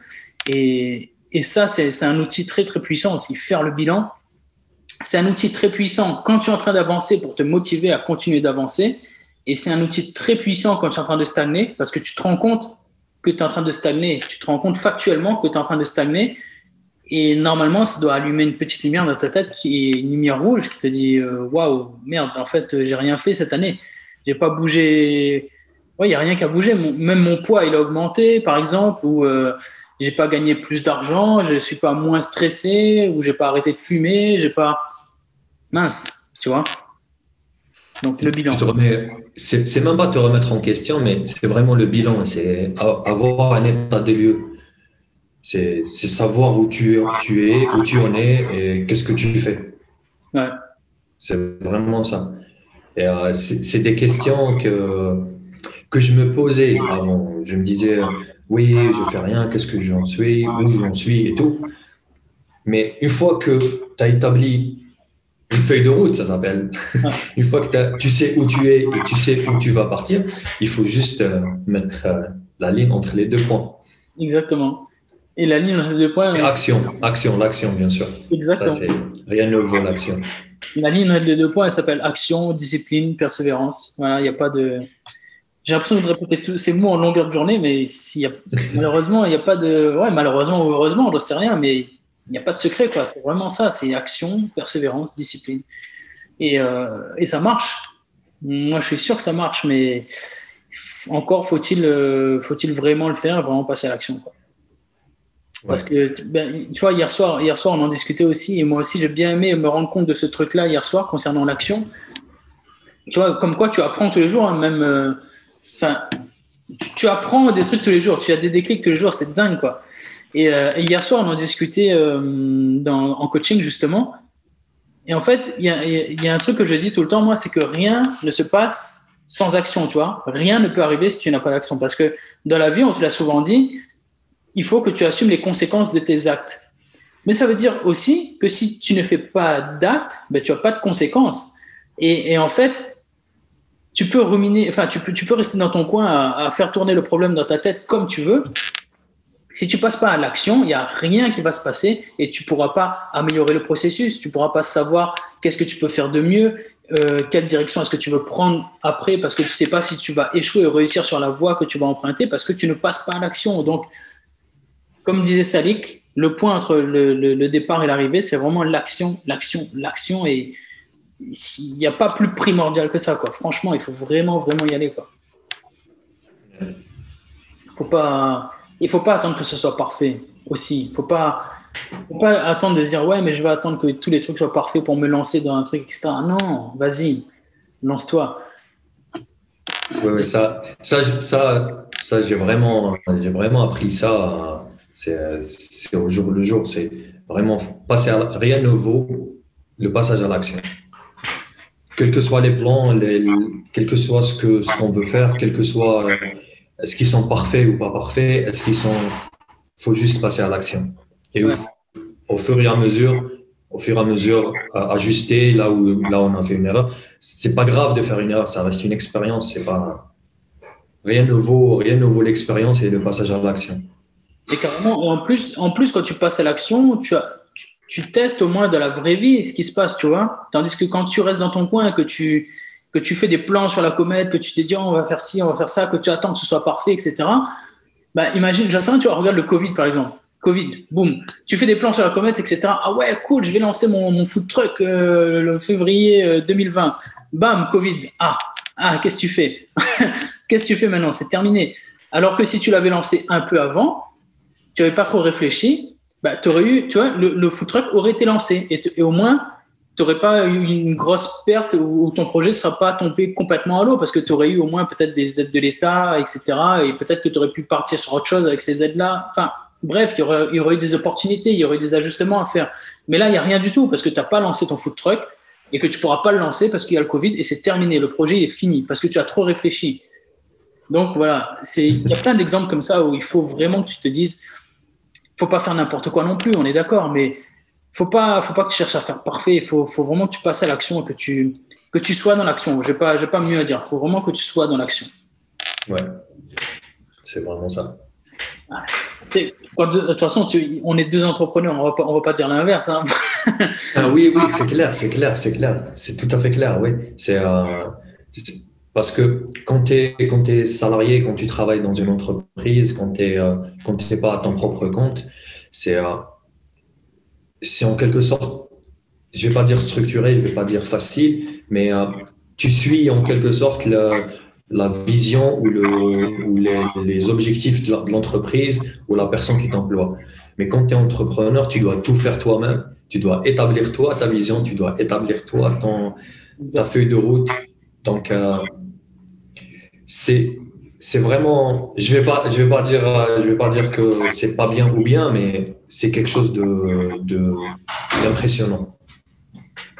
Et, et ça, c'est un outil très, très puissant aussi. Faire le bilan, c'est un outil très puissant quand tu es en train d'avancer pour te motiver à continuer d'avancer. Et c'est un outil très puissant quand tu es en train de stagner parce que tu te rends compte que tu es en train de stagner. Tu te rends compte factuellement que tu es en train de stagner. Et normalement, ça doit allumer une petite lumière dans ta tête qui est une lumière rouge qui te dit euh, Waouh, merde, en fait, j'ai rien fait cette année. J'ai pas bougé. Il n'y a rien qu'à bouger. même mon poids, il a augmenté, par exemple, ou euh, j'ai pas gagné plus d'argent, je suis pas moins stressé, ou j'ai pas arrêté de fumer, j'ai pas mince, tu vois. Donc le bilan. C'est même pas te remettre en question, mais c'est vraiment le bilan. C'est avoir un état des lieux. C'est savoir où tu, tu es, où tu en es et qu'est-ce que tu fais. Ouais. C'est vraiment ça. Et euh, c'est des questions que, que je me posais avant. Je me disais, oui, je fais rien, qu'est-ce que j'en suis, où j'en suis et tout. Mais une fois que tu as établi une feuille de route, ça s'appelle. une fois que tu sais où tu es et tu sais où tu vas partir, il faut juste euh, mettre euh, la ligne entre les deux points. Exactement. Et la ligne les deux points. action, action, l'action, bien sûr. Exactement. Ça, rien ne vaut l'action. La ligne les deux points, elle s'appelle action, discipline, persévérance. Voilà, il n'y a pas de. J'ai l'impression de répéter tous ces mots en longueur de journée, mais y a... malheureusement, il n'y a pas de. Ouais, malheureusement ou heureusement, on ne sait rien, mais il n'y a pas de secret, quoi. C'est vraiment ça, c'est action, persévérance, discipline. Et, euh, et, ça marche. Moi, je suis sûr que ça marche, mais encore faut-il euh, faut-il vraiment le faire, vraiment passer à l'action, quoi. Parce que, ben, tu vois, hier soir, hier soir, on en discutait aussi, et moi aussi, j'ai bien aimé me rendre compte de ce truc-là hier soir concernant l'action. Tu vois, comme quoi tu apprends tous les jours, hein, même. Euh, enfin, tu, apprends des trucs tous les jours, tu as des déclics tous les jours, c'est dingue, quoi. Euh, et, hier soir, on en discutait euh, dans, en coaching, justement. Et en fait, il y, y a, un truc que je dis tout le temps, moi, c'est que rien ne se passe sans action, tu vois. Rien ne peut arriver si tu n'as pas d'action. Parce que dans la vie, on te l'a souvent dit, il faut que tu assumes les conséquences de tes actes. Mais ça veut dire aussi que si tu ne fais pas d'actes, ben, tu n'as pas de conséquences. Et, en fait, tu peux ruminer, enfin, tu peux, tu peux rester dans ton coin à, faire tourner le problème dans ta tête comme tu veux. Si tu passes pas à l'action, il n'y a rien qui va se passer et tu pourras pas améliorer le processus. Tu pourras pas savoir qu'est-ce que tu peux faire de mieux, euh, quelle direction est-ce que tu veux prendre après parce que tu sais pas si tu vas échouer ou réussir sur la voie que tu vas emprunter parce que tu ne passes pas à l'action. Donc, comme disait Salik, le point entre le, départ et l'arrivée, c'est vraiment l'action, l'action, l'action. Et il n'y a pas plus primordial que ça. Franchement, il faut vraiment, vraiment y aller. Il ne faut pas attendre que ce soit parfait aussi. Il ne faut pas, attendre de dire ouais, mais je vais attendre que tous les trucs soient parfaits pour me lancer dans un truc, etc. Non, vas-y, lance-toi. Oui, ça, ça, ça, ça j'ai vraiment, j'ai vraiment appris ça c'est au jour le jour. C'est vraiment passer à rien ne vaut le passage à l'action. Quels que soient les plans, les, quel que soit ce que ce qu'on veut faire, quel que soit euh, est-ce qu'ils sont parfaits ou pas parfaits, est-ce qu'ils sont, faut juste passer à l'action. Et au, fur et à mesure, au fur et à mesure, ajuster là où là on a fait une erreur. C'est pas grave de faire une erreur, ça reste une expérience. C'est pas rien ne vaut rien ne vaut l'expérience et le passage à l'action. Et carrément, en plus, en plus, quand tu passes à l'action, tu, tu, testes au moins de la vraie vie ce qui se passe, tu vois. Tandis que quand tu restes dans ton coin, que tu, que tu fais des plans sur la comète, que tu te dis oh, on va faire ci, on va faire ça, que tu attends que ce soit parfait, etc. Bah, imagine, j'en tu vois, regarde le Covid par exemple. Covid, boum, tu fais des plans sur la comète, etc. Ah ouais, cool, je vais lancer mon, mon food truck euh, le février 2020. Euh, Bam, Covid. Ah, ah qu'est-ce que tu fais? Qu'est-ce que tu fais maintenant? C'est terminé. Alors que si tu l'avais lancé un peu avant, tu n'avais pas trop réfléchi, bah, aurais eu, tu vois, le, le, food truck aurait été lancé et, au moins, tu n'aurais pas eu une grosse perte ou, ton projet ne sera pas tombé complètement à l'eau parce que tu aurais eu au moins peut-être des aides de l'État, etc. Et peut-être que tu aurais pu partir sur autre chose avec ces aides-là. Enfin, bref, il y, aurait, eu des opportunités, il y aurait eu des ajustements à faire. Mais là, il n'y a rien du tout parce que tu n'as pas lancé ton food truck et que tu ne pourras pas le lancer parce qu'il y a le Covid et c'est terminé. Le projet est fini parce que tu as trop réfléchi. Donc voilà, il y a plein d'exemples comme ça où il faut vraiment que tu te dises faut pas faire n'importe quoi non plus, on est d'accord, mais faut pas, faut pas que tu cherches à faire parfait. Il faut, faut, vraiment que tu passes à l'action et que tu, que tu sois dans l'action. Je n'ai pas, pas mieux à dire. Il faut vraiment que tu sois dans l'action. Ouais, c'est vraiment ça. De toute façon, on est deux entrepreneurs, on va va pas dire l'inverse. Hein. ah oui, oui, c'est clair, c'est clair, c'est clair, c'est tout à fait clair, oui. C'est euh, parce que quand tu es, salarié, quand tu travailles dans une entreprise, quand tu n'es euh, pas à ton propre compte, c'est euh, en quelque sorte, je ne vais pas dire structuré, je ne vais pas dire facile, mais euh, tu suis en quelque sorte la, la vision ou, le, ou les, les, objectifs de l'entreprise ou la personne qui t'emploie. Mais quand tu es entrepreneur, tu dois tout faire toi-même. Tu dois établir toi ta vision, tu dois établir toi ton, ta feuille de route. Donc, euh, c'est c'est vraiment, je vais pas, je vais pas dire, je vais pas dire que c'est pas bien ou bien, mais c'est quelque chose de d'impressionnant.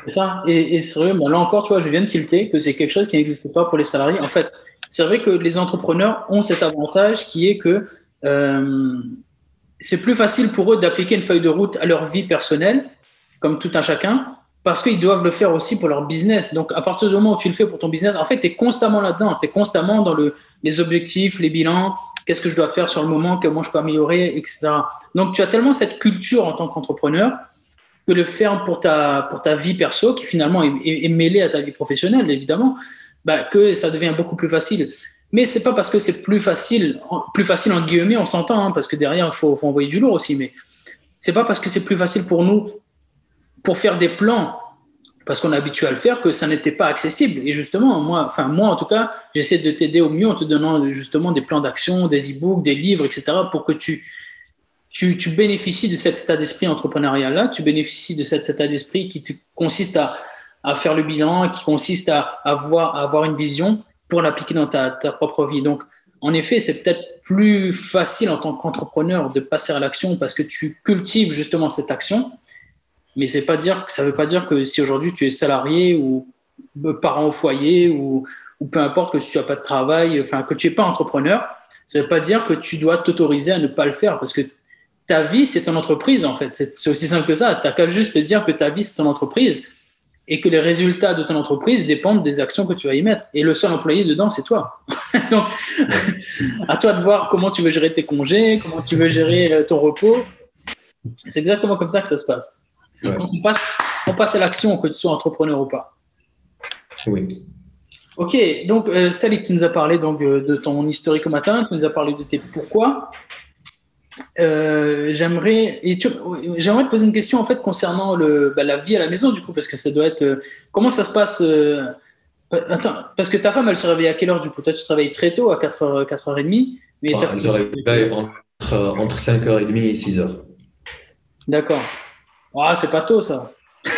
C'est ça. Et, et sérieux, là encore, tu vois, je viens de tilter que c'est quelque chose qui n'existe pas pour les salariés. En fait, c'est vrai que les entrepreneurs ont cet avantage qui est que euh, c'est plus facile pour eux d'appliquer une feuille de route à leur vie personnelle, comme tout un chacun, parce qu'ils doivent le faire aussi pour leur business. Donc, à partir du moment où tu le fais pour ton business, en fait, tu es constamment là-dedans. Tu es constamment dans le, les objectifs, les bilans, qu'est-ce que je dois faire sur le moment, comment je peux améliorer, etc. Donc, tu as tellement cette culture en tant qu'entrepreneur que le faire pour ta, pour ta vie perso, qui finalement est, mêlée à ta vie professionnelle, évidemment, bah, que ça devient beaucoup plus facile. Mais c'est pas parce que c'est plus facile, plus facile en guillemets, on s'entend, hein, parce que derrière, il faut, faut, envoyer du lourd aussi, mais c'est pas parce que c'est plus facile pour nous pour faire des plans, parce qu'on est habitué à le faire, que ça n'était pas accessible. Et justement, moi, enfin, moi en tout cas, j'essaie de t'aider au mieux en te donnant justement des plans d'action, des e-books, des livres, etc., pour que tu, tu, tu bénéficies de cet état d'esprit entrepreneurial-là, tu bénéficies de cet état d'esprit qui te, consiste à, à, faire le bilan, qui consiste à, avoir, à avoir une vision pour l'appliquer dans ta, ta, propre vie. Donc, en effet, c'est peut-être plus facile en tant qu'entrepreneur de passer à l'action parce que tu cultives justement cette action mais c'est pas dire, ça ne veut pas dire que si aujourd'hui tu es salarié ou parent au foyer ou, ou peu importe que tu n'as pas de travail, enfin que tu n'es pas entrepreneur, ça ne veut pas dire que tu dois t'autoriser à ne pas le faire parce que ta vie, c'est ton entreprise en fait. C'est aussi simple que ça. Tu n'as qu'à juste te dire que ta vie, c'est ton entreprise et que les résultats de ton entreprise dépendent des actions que tu vas y mettre. Et le seul employé dedans, c'est toi. Donc, à toi de voir comment tu veux gérer tes congés, comment tu veux gérer euh, ton repos. C'est exactement comme ça que ça se passe. Ouais. on, passe, on passe à l'action, que tu sois entrepreneur ou pas. Oui. Ok, donc euh, Salik, tu nous as parlé donc, euh, de ton historique au matin, tu nous as parlé de tes pourquoi. Euh, j'aimerais j'aimerais te poser une question en fait concernant le, bah, la vie à la maison du coup parce que ça doit être euh, comment ça se passe euh, attends parce que ta femme elle se réveille à quelle heure du coup? Toi tu travailles très tôt à 4h 4h30 mais elle se réveille entre, entre 5h30 et 6h d'accord ah, c'est pas tôt, ça.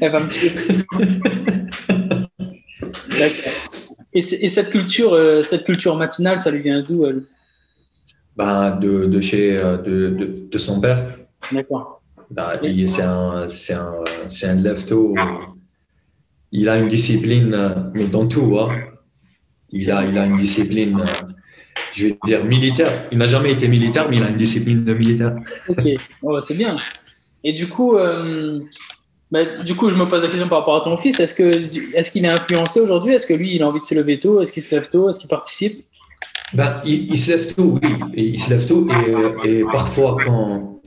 Elle va me tuer. D'accord. Et, et, cette culture, euh, cette culture matinale, ça lui vient d'où elle? Ben, de, de, chez euh, de, de, de son père. D'accord. Ben, c'est un, c'est un, c'est un lève-tôt. Il a une discipline, mais dans tout. Hein. Il, a, il a une discipline je vais dire militaire. Il n'a jamais été militaire, mais il a une discipline de militaire. Ok, oh, c'est bien. Et du coup, euh, bah, du coup, je me pose la question par rapport à ton fils. Est-ce que est-ce qu'il est influencé aujourd'hui? Est-ce que lui, il a envie de se lever tôt? Est-ce qu'il se lève tôt? Est-ce qu'il participe? Ben, il, se lève tôt, oui. Et il se lève tôt et, et parfois quand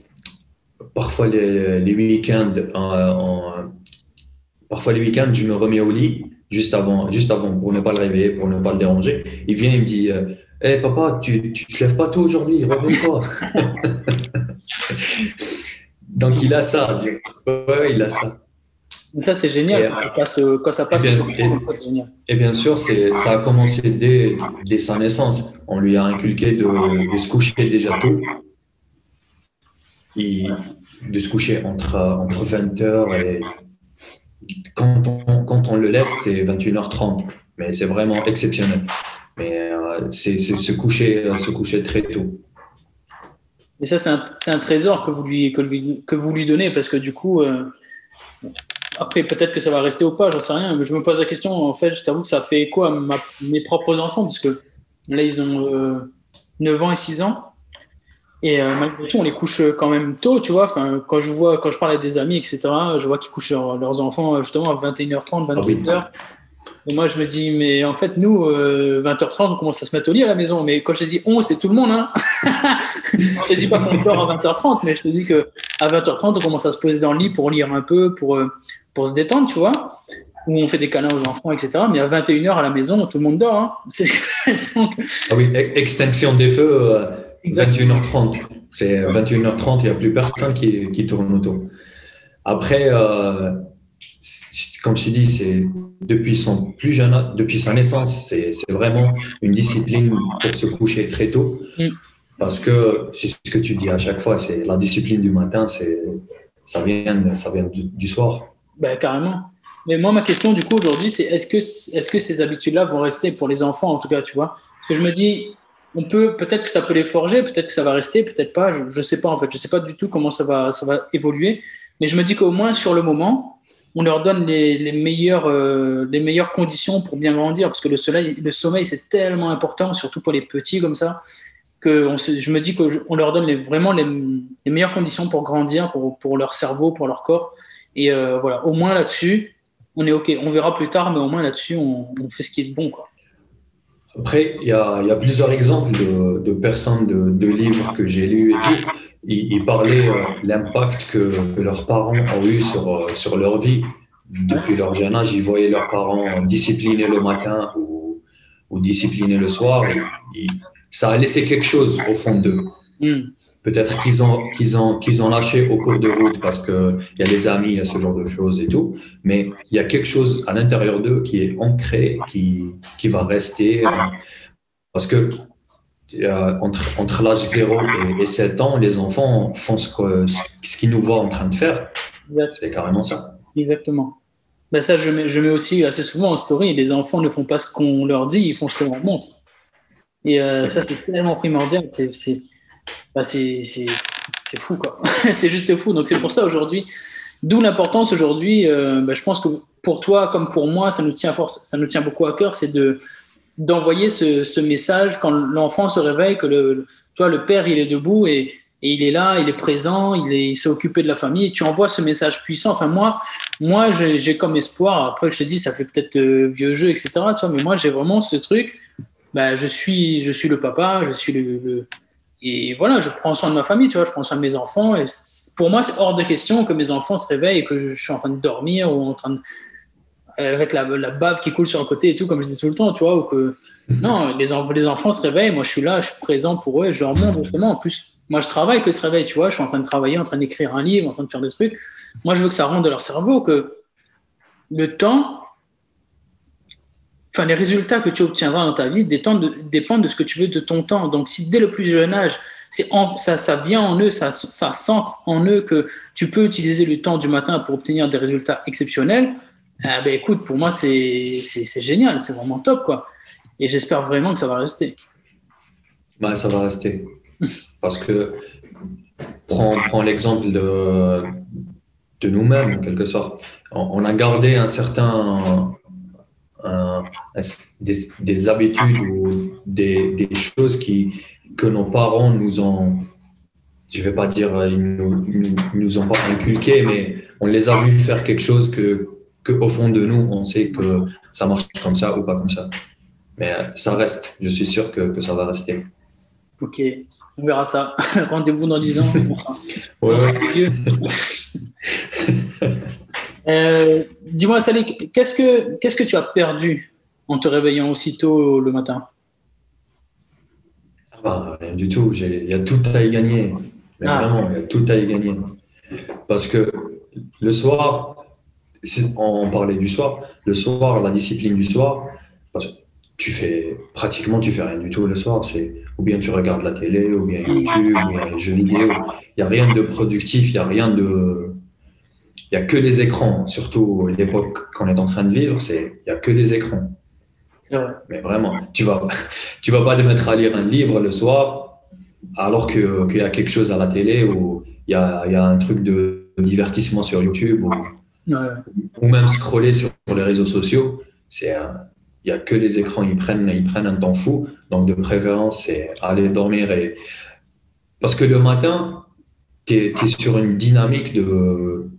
parfois les, les week-ends, parfois les week-ends, je me remets au lit juste avant, juste avant pour ne pas le réveiller, pour ne pas le déranger. Il vient, il me dit euh, Hé eh, papa, tu ne te lèves pas tôt aujourd'hui, reviens-toi. Donc il a ça. Ouais, il a ça. Ça, c'est génial. Et, quand, ça passe, quand ça passe, et bien, et, génial. et bien sûr, ça a commencé dès, dès, sa naissance. On lui a inculqué de, de se coucher déjà tôt. Et de se coucher entre, entre 20h et. Quand on, quand on le laisse, c'est 21h30. Mais c'est vraiment exceptionnel. Mais euh, c'est se coucher, euh, se coucher très tôt. Et ça, c'est un, un, trésor que vous, lui, que, lui, que vous lui donnez parce que du coup, euh, après, peut-être que ça va rester ou pas, j'en sais rien, mais je me pose la question. En fait, je t'avoue que ça fait quoi à mes propres enfants? Parce que là, ils ont euh, 9 ans et 6 ans. Et euh, malgré tout, on les couche quand même tôt, tu vois? Enfin, quand je vois, quand je parle à des amis, etc., je vois qu'ils couchent leurs enfants justement à 21h30, 28h. Et moi, je me dis, mais en fait, nous, euh, 20h30, on commence à se mettre au lit à la maison. Mais quand je te dis on, c'est tout le monde. Hein je te dis pas qu'on dort à 20h30, mais je te dis qu'à 20h30, on commence à se poser dans le lit pour lire un peu, pour, euh, pour se détendre, tu vois. Où on fait des câlins aux enfants, etc. Mais à 21h à la maison, tout le monde dort. Hein Donc... Ah oui, extinction des feux, euh, 21h30. C'est 21h30, il n'y a plus personne qui, qui tourne autour. Après, euh, comme je t'ai dit, c'est depuis son plus jeune, depuis sa naissance, c'est vraiment une discipline pour se coucher très tôt. Mm. Parce que c'est ce que tu dis à chaque fois, c'est la discipline du matin, c'est ça vient, ça vient du, du soir. Ben, carrément. Mais moi, ma question du coup aujourd'hui, c'est est-ce que, est-ce que ces habitudes-là vont rester pour les enfants en tout cas, tu vois? Parce que je me dis, on peut peut-être que ça peut les forger, peut-être que ça va rester, peut-être pas. Je ne sais pas en fait. Je sais pas du tout comment ça va, ça va évoluer. Mais je me dis qu'au moins sur le moment, on leur donne les, meilleures, euh, les meilleures conditions pour bien grandir, parce que le, soleil, le sommeil, c'est tellement important, surtout pour les petits comme ça, que je me dis qu'on leur donne vraiment les, meilleures conditions pour grandir, pour, pour, leur cerveau, pour leur corps. Et euh, voilà, au moins là-dessus, on est OK. On verra plus tard, mais au moins là-dessus, on, fait ce qui est bon. Quoi. Après, il y a, plusieurs exemples de, personnes, de, livres que j'ai lus et tout. Ils, parlaient de euh, l'impact que, leurs parents ont eu sur, euh, sur leur vie. Depuis leur jeune âge, ils voyaient leurs parents disciplinés le matin ou, ou disciplinés le soir. Ça a laissé quelque chose au fond d'eux. Hmm. Peut-être qu'ils ont, qu'ils ont, qu'ils ont lâché au cours de route parce qu'il y a des amis, il y a ce genre de choses et tout. Mais il y a quelque chose à l'intérieur d'eux qui est ancré, qui, qui va rester. Euh, parce que euh, entre, entre l'âge 0 et, 7 ans, les enfants font ce, que, ce qu'ils nous voient en train de faire. C'est carrément ça. Exactement. Ben ça, je mets, je mets aussi assez souvent en story, les enfants ne font pas ce qu'on leur dit, ils font ce qu'on leur montre. Et euh, ça, c'est tellement primordial. C'est bah, c'est fou, quoi. c'est juste fou. Donc, c'est pour ça aujourd'hui, d'où l'importance aujourd'hui, euh, bah, je pense que pour toi comme pour moi, ça nous tient, force, ça nous tient beaucoup à cœur, c'est de d'envoyer ce, message quand l'enfant se réveille, que le, tu vois, le père, il est debout et, et il est là, il est présent, il s'est occupé de la famille, et tu envoies ce message puissant. Enfin, moi, moi j'ai comme espoir, après, je te dis, ça fait peut-être euh, vieux jeu, etc., tu vois, mais moi, j'ai vraiment ce truc, bah, je, suis, je suis le papa, je suis le, et voilà, je prends soin de ma famille, tu vois, je prends soin de mes enfants. Et pour moi, c'est hors de question que mes enfants se réveillent et que je suis en train de dormir ou en train de, avec la, la, bave qui coule sur un côté et tout, comme je dis tout le temps, tu vois, ou que non, les, les enfants se réveillent, moi je suis là, je suis présent pour eux, je leur montre justement. En plus, moi je travaille que se réveillent, tu vois, je suis en train de travailler, en train d'écrire un livre, en train de faire des trucs. Moi je veux que ça rentre de leur cerveau, que le temps, enfin, les résultats que tu obtiendras dans ta vie dépendent de, ce que tu veux de ton temps. Donc, si dès le plus jeune âge, ça, vient en eux, ça, sent en eux que tu peux utiliser le temps du matin pour obtenir des résultats exceptionnels, eh ben, écoute, pour moi, c'est génial, c'est vraiment top, quoi. Et j'espère vraiment que ça va rester. Bah, ça va rester. Parce que, prends, prends l'exemple de, de nous-mêmes, en quelque sorte. on a gardé un certain des, habitudes ou des, choses qui, que nos parents nous ont, je vais pas dire, ils nous, nous ont pas inculqué, mais on les a vus faire quelque chose que, que, au fond de nous, on sait que ça marche comme ça ou pas comme ça. Mais ça reste, je suis sûr que, que ça va rester. Ok, on verra ça. Rendez-vous dans 10 ans. ouais, Euh, dis-moi, Salik, qu'est-ce que, qu'est-ce que tu as perdu en te réveillant aussitôt le matin? Ah bah, Rien du tout. Il y a tout à y gagner. Ah. Vraiment, il y a tout à y gagner. Parce que le soir, on parlait du soir, le soir, la discipline du soir, parce que tu fais pratiquement tu fais rien du tout le soir. C'est ou bien tu regardes la télé, ou bien YouTube, ou bien les jeux vidéo. Il n'y a rien de productif, il n'y a rien de il n'y a que les écrans, surtout l'époque qu'on est en train de vivre, c'est il n'y a que les écrans. Mais vraiment, tu vas, tu vas pas te mettre à lire un livre le soir alors qu'il y a quelque chose à la télé ou il y a, y a, un truc de divertissement sur YouTube ou, ou même scroller sur, les réseaux sociaux. C'est il n'y a que les écrans, ils prennent, ils prennent un temps fou. Donc, de préférence, c'est aller dormir. Et... Parce que le matin, tu es, sur une dynamique de,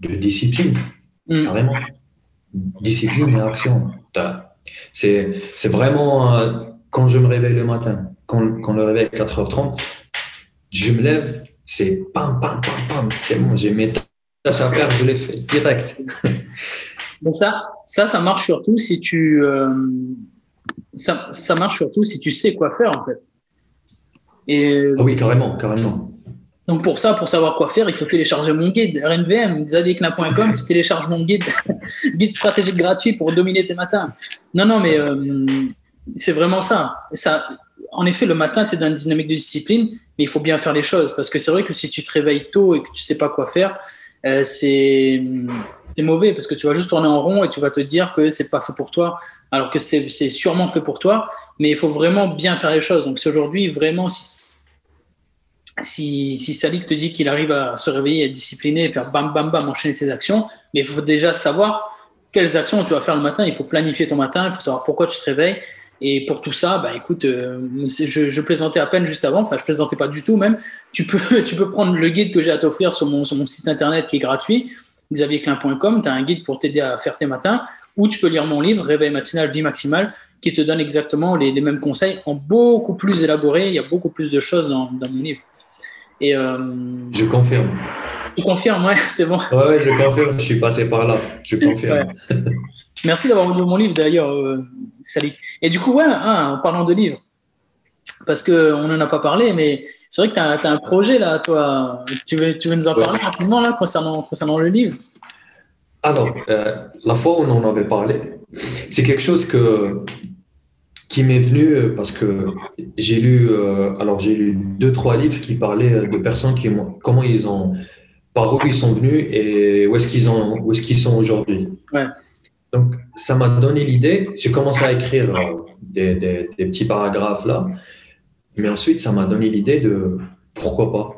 de discipline, mm. carrément. Discipline et action. C'est vraiment euh, quand je me réveille le matin, quand, quand le réveil est 4h30, je me lève, c'est pam, pam, pam, pam, c'est bon, j'ai mes tâches à faire, je les fais direct. Mais ça, ça, ça marche surtout si tu, euh, ça, ça marche surtout si tu sais quoi faire en fait. Et, ah oui, carrément, carrément. Donc pour ça, pour savoir quoi faire, il faut télécharger mon guide RNVM, zadikna.com, tu télécharges mon guide, guide stratégique gratuit pour dominer tes matins. Non, non, mais euh, c'est vraiment ça. ça. En effet, le matin, tu es dans une dynamique de discipline, mais il faut bien faire les choses. Parce que c'est vrai que si tu te réveilles tôt et que tu sais pas quoi faire, euh, c'est mauvais parce que tu vas juste tourner en rond et tu vas te dire que c'est pas fait pour toi, alors que c'est sûrement fait pour toi. Mais il faut vraiment bien faire les choses. Donc si aujourd'hui, vraiment, si si, si Salik te dit qu'il arrive à se réveiller, à être discipliné, faire bam, bam, bam, enchaîner ses actions, mais il faut déjà savoir quelles actions tu vas faire le matin. Il faut planifier ton matin, il faut savoir pourquoi tu te réveilles. Et pour tout ça, bah, écoute, euh, je, plaisantais à peine juste avant, enfin, je plaisantais pas du tout même. Tu peux, tu peux prendre le guide que j'ai à t'offrir sur mon, site internet qui est gratuit, xavierclin.com. Tu as un guide pour t'aider à faire tes matins, ou tu peux lire mon livre, Réveil matinal, vie maximale, qui te donne exactement les, mêmes conseils en beaucoup plus élaboré. Il y a beaucoup plus de choses dans mon livre. Et, euh, je confirme. Tu confirmes, ouais, c'est bon. Ouais, je confirme, je suis passé par là. Je confirme. Merci d'avoir lu mon livre d'ailleurs, euh, Salik. Et du coup, ouais, hein, en parlant de livres, parce qu'on n'en a pas parlé, mais c'est vrai que tu as, un projet là, toi. Tu veux, tu veux nous en parler rapidement là, concernant, concernant le livre? Alors, euh, la fois où on en avait parlé, c'est quelque chose que, qui m'est venu euh, parce que j'ai lu, euh, alors j'ai lu deux, trois livres qui parlaient de personnes qui, comment ils ont par où ils sont venus et où est-ce qu'ils où est-ce qu'ils sont aujourd'hui. Donc, ça m'a donné l'idée. J'ai commencé à écrire euh, des, des, petits paragraphes là, mais ensuite, ça m'a donné l'idée de pourquoi pas.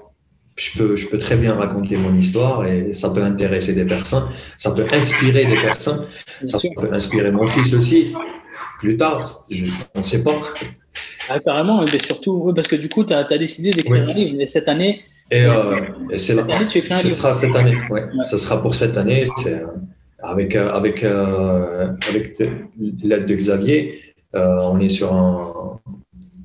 Je peux, je peux très bien raconter mon histoire et ça peut intéresser des personnes, ça peut inspirer des personnes, ça peut inspirer mon fils aussi. Plus tard, je, on ne sait pas. Ah, carrément, mais surtout, parce que du coup, tu as, décidé d'écrire un livre. Et cette année, et, euh, c'est ce sera cette année, ouais. Ce sera pour cette année, euh, avec, euh, avec, euh, avec l'aide de Xavier, on est sur un,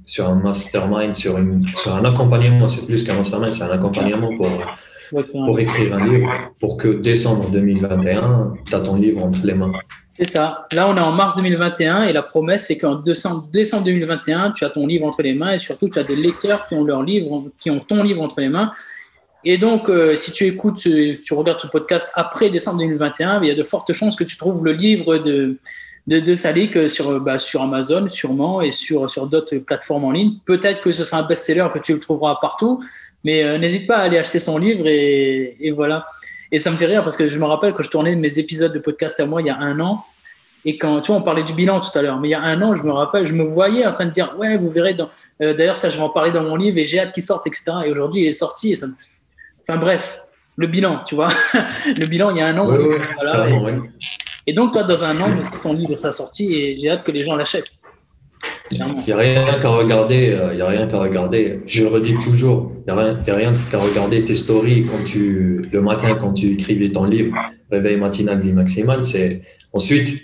sur un mastermind, sur, une, sur un accompagnement, c'est plus qu'un mastermind, c'est un accompagnement pour, pour écrire un livre, pour que décembre 2021, tu as ton livre entre les mains. C'est ça. Là, on est en mars 2021 et la promesse, c'est qu'en décembre, décembre 2021, tu as ton livre entre les mains et surtout, tu as des lecteurs qui ont leur livre, qui ont ton livre entre les mains. Et donc, euh, si tu écoutes, tu regardes ce podcast après décembre 2021, il y a de fortes chances que tu trouves le livre de, de, Salik euh, sur, bah, sur Amazon, sûrement, et sur, sur d'autres plateformes en ligne. Peut-être que ce sera un best-seller, que tu le trouveras partout, mais euh, n'hésite pas à aller acheter son livre et voilà. Et ça me fait rire parce que je me rappelle que je tournais mes épisodes de podcast à moi il y a un an. Et quand, tu vois, on parlait du bilan tout à l'heure, mais il y a un an, je me rappelle, je me voyais en train de dire, ouais, vous verrez, dans... Euh, d'ailleurs, ça, je vais en parler dans mon livre et j'ai hâte qu'il sorte, etc. Et aujourd'hui, il est sorti et ça me... Enfin, bref, le bilan, tu vois. le bilan, il y a un an. et, donc, toi, dans un an, c'est ton livre sa sortie et j'ai hâte que les gens l'achètent. Il n'y a rien qu'à regarder, euh, il a rien qu'à regarder. Je le redis toujours, il n'y a rien, qu'à regarder tes stories quand tu, le matin quand tu écrivais ton livre, Réveil matinal, vie maximale. C'est ensuite,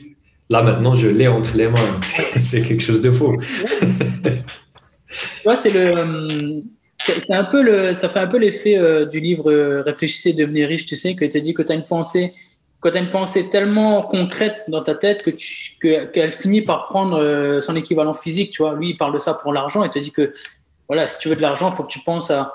là maintenant, je l'ai entre les mains. c'est quelque chose de faux. ouais, c'est le, c'est un peu le, ça fait un peu l'effet euh, du livre euh, Réfléchissez, devenez riche. Tu sais que tu dit que tu as une pensée quand tu as une pensée tellement concrète dans ta tête que qu'elle finit par prendre euh, son équivalent physique, tu vois. Lui, il parle de ça pour l'argent. Il te dit que, voilà, si tu veux de l'argent, il faut que tu penses à,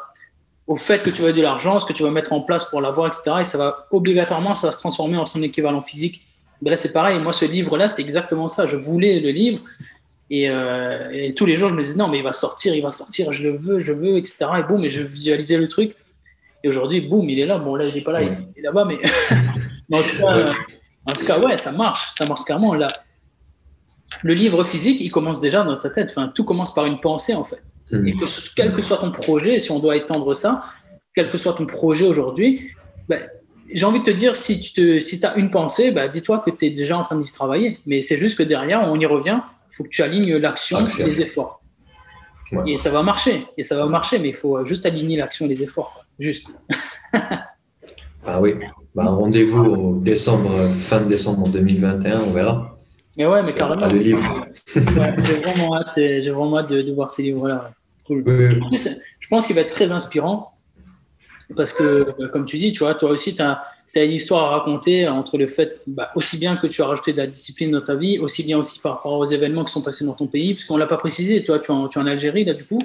au fait que tu veux de l'argent, ce que tu vas mettre en place pour l'avoir, etc. Et ça va obligatoirement, ça va se transformer en son équivalent physique. Mais là, c'est pareil. Moi, ce livre-là, c'était exactement ça. Je voulais le livre. Et, euh, et, tous les jours, je me disais, non, mais il va sortir, il va sortir, je le veux, je veux, etc. Et boum, et je visualisais le truc. Et aujourd'hui, boum, il est là. Bon, là, il n'est pas là, il est là-bas, mais en, tout cas, ouais, ça marche, ça marche clairement. Là, le livre physique, il commence déjà dans ta tête. Enfin, tout commence par une pensée, en fait. Hmm. Et que quel que soit ton projet, si on doit étendre ça, quel que soit ton projet aujourd'hui, ben, j'ai envie de te dire, si tu te, si as une pensée, ben, dis-toi que tu es déjà en train d'y travailler. Mais c'est juste que derrière, on y revient, il faut que tu alignes l'action et les efforts. Et ça va marcher, et ça va marcher, mais il faut juste aligner l'action et les efforts. Juste. ah oui, bah, rendez-vous au décembre, fin décembre 2021, on verra. Mais ouais, mais carrément. le livre. j'ai vraiment hâte, j'ai vraiment hâte de, voir ces livres-là. je pense qu'il va être très inspirant parce que, comme tu dis, tu vois, toi aussi, tu as, une histoire à raconter entre le fait, bah, aussi bien que tu as rajouté de la discipline dans ta vie, aussi bien aussi par rapport aux événements qui sont passés dans ton pays, puisqu'on ne l'a pas précisé, toi, tu es, en, tu es en Algérie, là, du coup.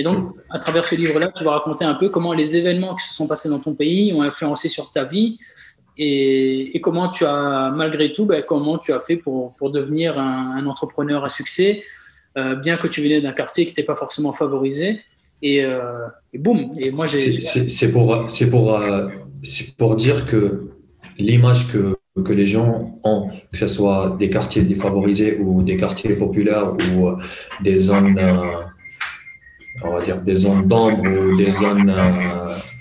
Et donc, à travers ce livre-là, tu vas raconter un peu comment les événements qui se sont passés dans ton pays ont influencé sur ta vie et, comment tu as, malgré tout, ben, comment tu as fait pour, pour devenir un, entrepreneur à succès, euh, bien que tu venais d'un quartier qui n'était pas forcément favorisé. Et, euh, et boum. Et moi, j'ai. C'est pour, pour, euh, pour dire que l'image que, que les gens ont, que ce soit des quartiers défavorisés ou des quartiers populaires ou des zones on va dire, des zones d'ombre ou des zones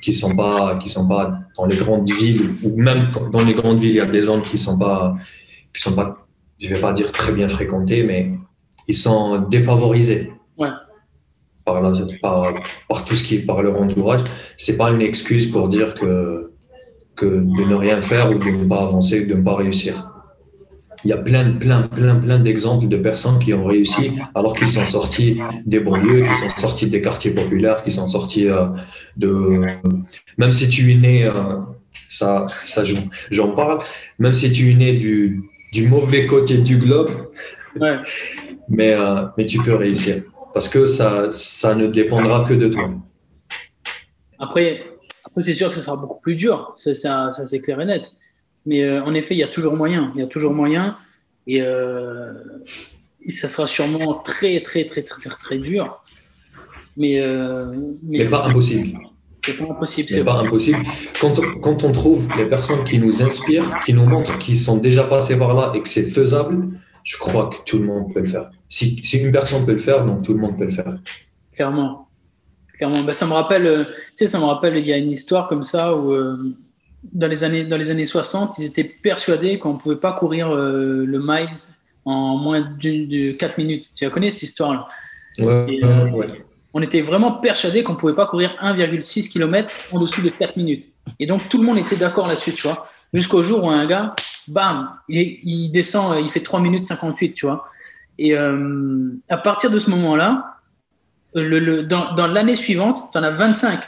qui sont pas, qui sont pas dans les grandes villes, ou même dans les grandes villes, il y a des zones qui sont pas, qui sont pas, je vais pas dire très bien fréquentées, mais ils sont défavorisés. Ouais. Par, par, par, tout ce qui est par leur entourage. C'est pas une excuse pour dire que, que de ne rien faire ou de ne pas avancer ou de ne pas réussir il y a plein, plein, plein, plein d'exemples de personnes qui ont réussi alors qu'ils sont sortis des banlieues, qui sont sortis des quartiers populaires, qui sont sortis euh, de. Même si tu es né, euh, ça, ça j'en parle, même si tu es né du, du mauvais côté du globe, mais, euh, mais tu peux réussir parce que ça, ça ne dépendra que de toi. Après, après c'est sûr que ce sera beaucoup plus dur, ça, ça, ça c'est clair et net. Mais euh, en effet, il y a toujours moyen. Il y a toujours moyen. Et, euh, ça sera sûrement très, très, très, très, très, très dur. Mais, euh, mais, pas impossible. C'est pas impossible. C'est pas impossible. Quand, quand, on trouve les personnes qui nous inspirent, qui nous montrent qu'ils sont déjà passés par là et que c'est faisable, je crois que tout le monde peut le faire. Si, si, une personne peut le faire, donc tout le monde peut le faire. Clairement. Clairement. Ben, ça me rappelle, tu sais, ça me rappelle, il y a une histoire comme ça où dans les années, dans les années 60, ils étaient persuadés qu'on ne pouvait pas courir euh, le miles en moins de 4 minutes. Tu la connais cette histoire-là? Euh, ouais, On était vraiment persuadés qu'on ne pouvait pas courir 1,6 km en dessous de 4 minutes. Et donc tout le monde était d'accord là-dessus, tu vois. Jusqu'au jour où un gars, bam, il, descend, il fait 3 minutes 58, tu vois. Et euh, à partir de ce moment-là, le, dans, dans l'année suivante, tu en as 25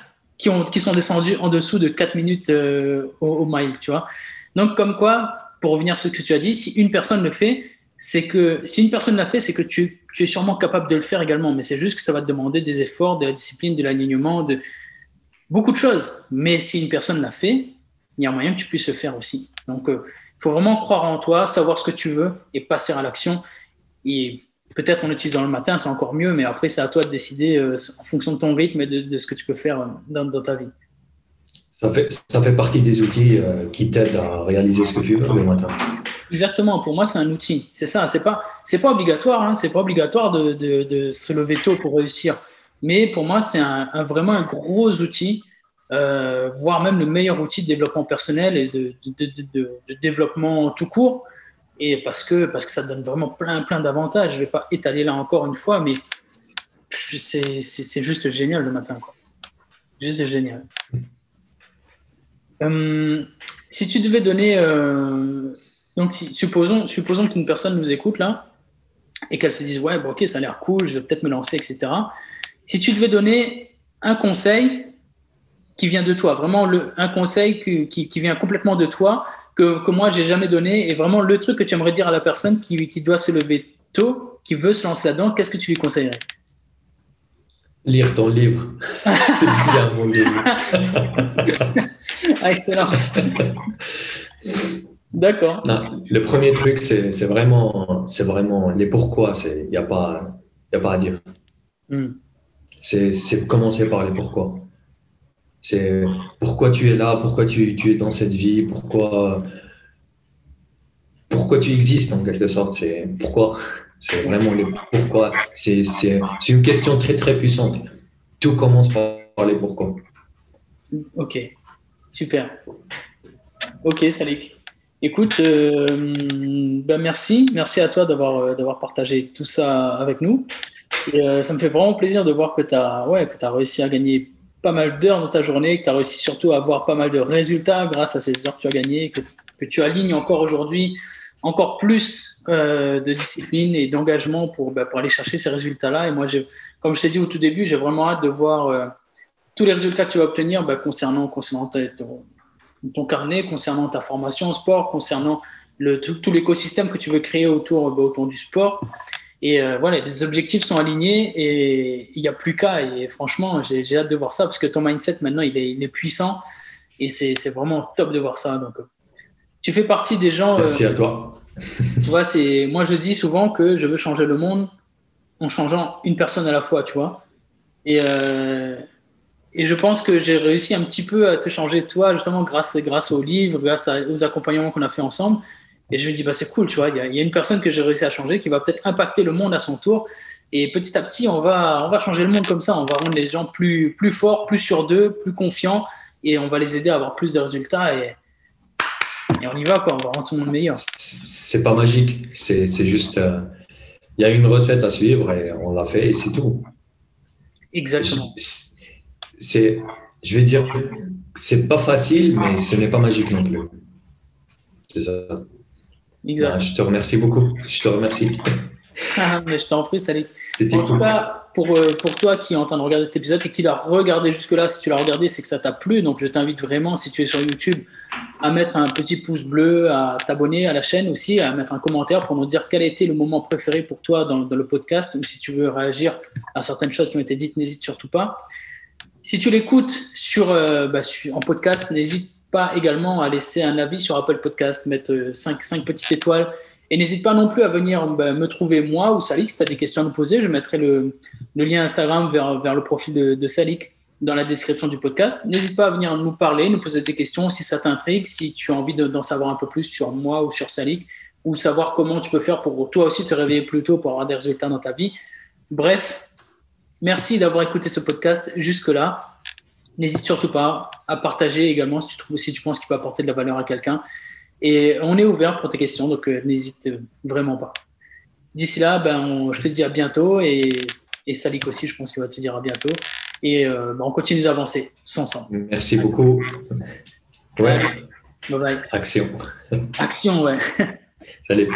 qui, ont, qui sont descendus en dessous de 4 minutes euh, au, mile, tu vois. Donc, comme quoi, pour revenir à ce que tu as dit, si une personne le fait, c'est que si une personne l'a fait, c'est que tu, es sûrement capable de le faire également. Mais c'est juste que ça va te demander des efforts, de la discipline, de l'alignement, de beaucoup de choses. Mais si une personne l'a fait, il y a moyen que tu puisses le faire aussi. Donc, il euh, faut vraiment croire en toi, savoir ce que tu veux et passer à l'action. Peut-être en l'utilisant le matin, c'est encore mieux, mais après, c'est à toi de décider euh, en fonction de ton rythme et de, ce que tu peux faire euh, dans, ta vie. Ça fait, ça fait partie des outils euh, qui t'aident à réaliser ce que tu veux le matin. Exactement, pour moi, c'est un outil. C'est ça, c'est pas, c'est pas obligatoire, hein, c'est pas obligatoire de, de, se lever tôt pour réussir. Mais pour moi, c'est un, vraiment un gros outil, voire même le meilleur outil de développement personnel et de, de développement tout court et parce que, parce que ça donne vraiment plein, plein d'avantages. Je ne vais pas étaler là encore une fois, mais c'est juste génial le matin. Quoi. Juste génial. Euh, si tu devais donner. Euh, donc, supposons, supposons qu'une personne nous écoute là et qu'elle se dise Ouais, bon, ok, ça a l'air cool, je vais peut-être me lancer, etc. Si tu devais donner un conseil qui vient de toi, vraiment le, un conseil qui, qui vient complètement de toi, que, que moi, j'ai jamais donné. Et vraiment, le truc que tu aimerais dire à la personne qui, qui doit se lever tôt, qui veut se lancer là-dedans, qu'est-ce que tu lui conseillerais? Lire ton livre. C'est bien mon livre. Excellent. D'accord. Le premier truc, c'est vraiment, vraiment les pourquoi. Il n'y a, pas, a pas à dire. Hmm. C'est commencer par les pourquoi. C'est pourquoi tu es là, pourquoi tu, tu, es dans cette vie, pourquoi, pourquoi tu existes en quelque sorte. C'est pourquoi. C'est vraiment le pourquoi. C'est une question très très puissante. Tout commence par les pourquoi. Ok, super. Ok, Salik. Écoute, euh, ben merci. Merci à toi d'avoir d'avoir partagé tout ça avec nous. Euh, ça me fait vraiment plaisir de voir que tu ouais, as réussi à gagner pas mal d'heures dans ta journée, que tu as réussi surtout à avoir pas mal de résultats grâce à ces heures que tu as gagnées, que, tu alignes encore aujourd'hui encore plus euh, de discipline et d'engagement pour, bah, pour aller chercher ces résultats-là. Et moi, comme je t'ai dit au tout début, j'ai vraiment hâte de voir euh, tous les résultats que tu vas obtenir bah, concernant, ton, carnet, concernant ta formation en sport, concernant le, tout, l'écosystème que tu veux créer autour, bah, autour du sport. Et euh, voilà, les objectifs sont alignés et il n'y a plus qu'à. Et franchement, j'ai hâte de voir ça parce que ton mindset maintenant, il est, il est puissant et c'est vraiment top de voir ça. Donc, euh, tu fais partie des gens. Euh, Merci à toi. tu vois, c'est moi je dis souvent que je veux changer le monde en changeant une personne à la fois, tu vois. Et, et je pense que j'ai réussi un petit peu à te changer toi, justement grâce, grâce aux livres, grâce aux accompagnements qu'on a fait ensemble. Et je me dis, bah, c'est cool, tu vois, il y, a une personne que j'ai réussi à changer qui va peut-être impacter le monde à son tour. Et petit à petit, on va, on va changer le monde comme ça. On va rendre les gens plus, plus forts, plus sur d'eux, plus confiants. Et on va les aider à avoir plus de résultats. Et, et on y va, quoi. On va rendre tout le monde meilleur. C'est pas magique. C'est juste. Euh, il y a une recette à suivre et on l'a fait et c'est tout. Exactement. C'est, je vais dire, c'est pas facile, mais ce n'est pas magique non plus. C'est ça. Exact. je te remercie beaucoup. Je te remercie. Ah, mais je t'en prie, Salut. En tout cas, pour, euh, pour toi qui est en train de regarder cet épisode et qui l'a regardé jusque-là, si tu l'as regardé, c'est que ça t'a plu. Donc, je t'invite vraiment, si tu es sur YouTube, à mettre un petit pouce bleu, à t'abonner à la chaîne aussi, à mettre un commentaire pour nous dire quel été le moment préféré pour toi dans, le podcast ou si tu veux réagir à certaines choses qui ont été dites, n'hésite surtout pas. Si tu l'écoutes sur, euh, bah, en podcast, n'hésite pas également à laisser un avis sur Apple Podcast, mettre 5, euh, 5 petites étoiles et n'hésite pas non plus à venir bah, me trouver moi ou Salik si tu as des questions à nous poser. Je mettrai le, lien Instagram vers, vers le profil de, de, Salik dans la description du podcast. N'hésite pas à venir nous parler, nous poser des questions si ça t'intrigue, si tu as envie d'en savoir un peu plus sur moi ou sur Salik, ou savoir comment tu peux faire pour toi aussi te réveiller plus tôt pour avoir des résultats dans ta vie. Bref, merci d'avoir écouté ce podcast jusque-là. N'hésite surtout pas à partager également si tu, trouves, si tu penses qu'il peut apporter de la valeur à quelqu'un. Et on est ouvert pour tes questions, donc euh, n'hésite vraiment pas. D'ici là, ben, je te dis à bientôt et, et Salik aussi, je pense qu'il va te dire à bientôt. Et euh, ben, on continue d'avancer ensemble. Merci beaucoup. Ouais. Bye bye. Action. Action, ouais. Salut.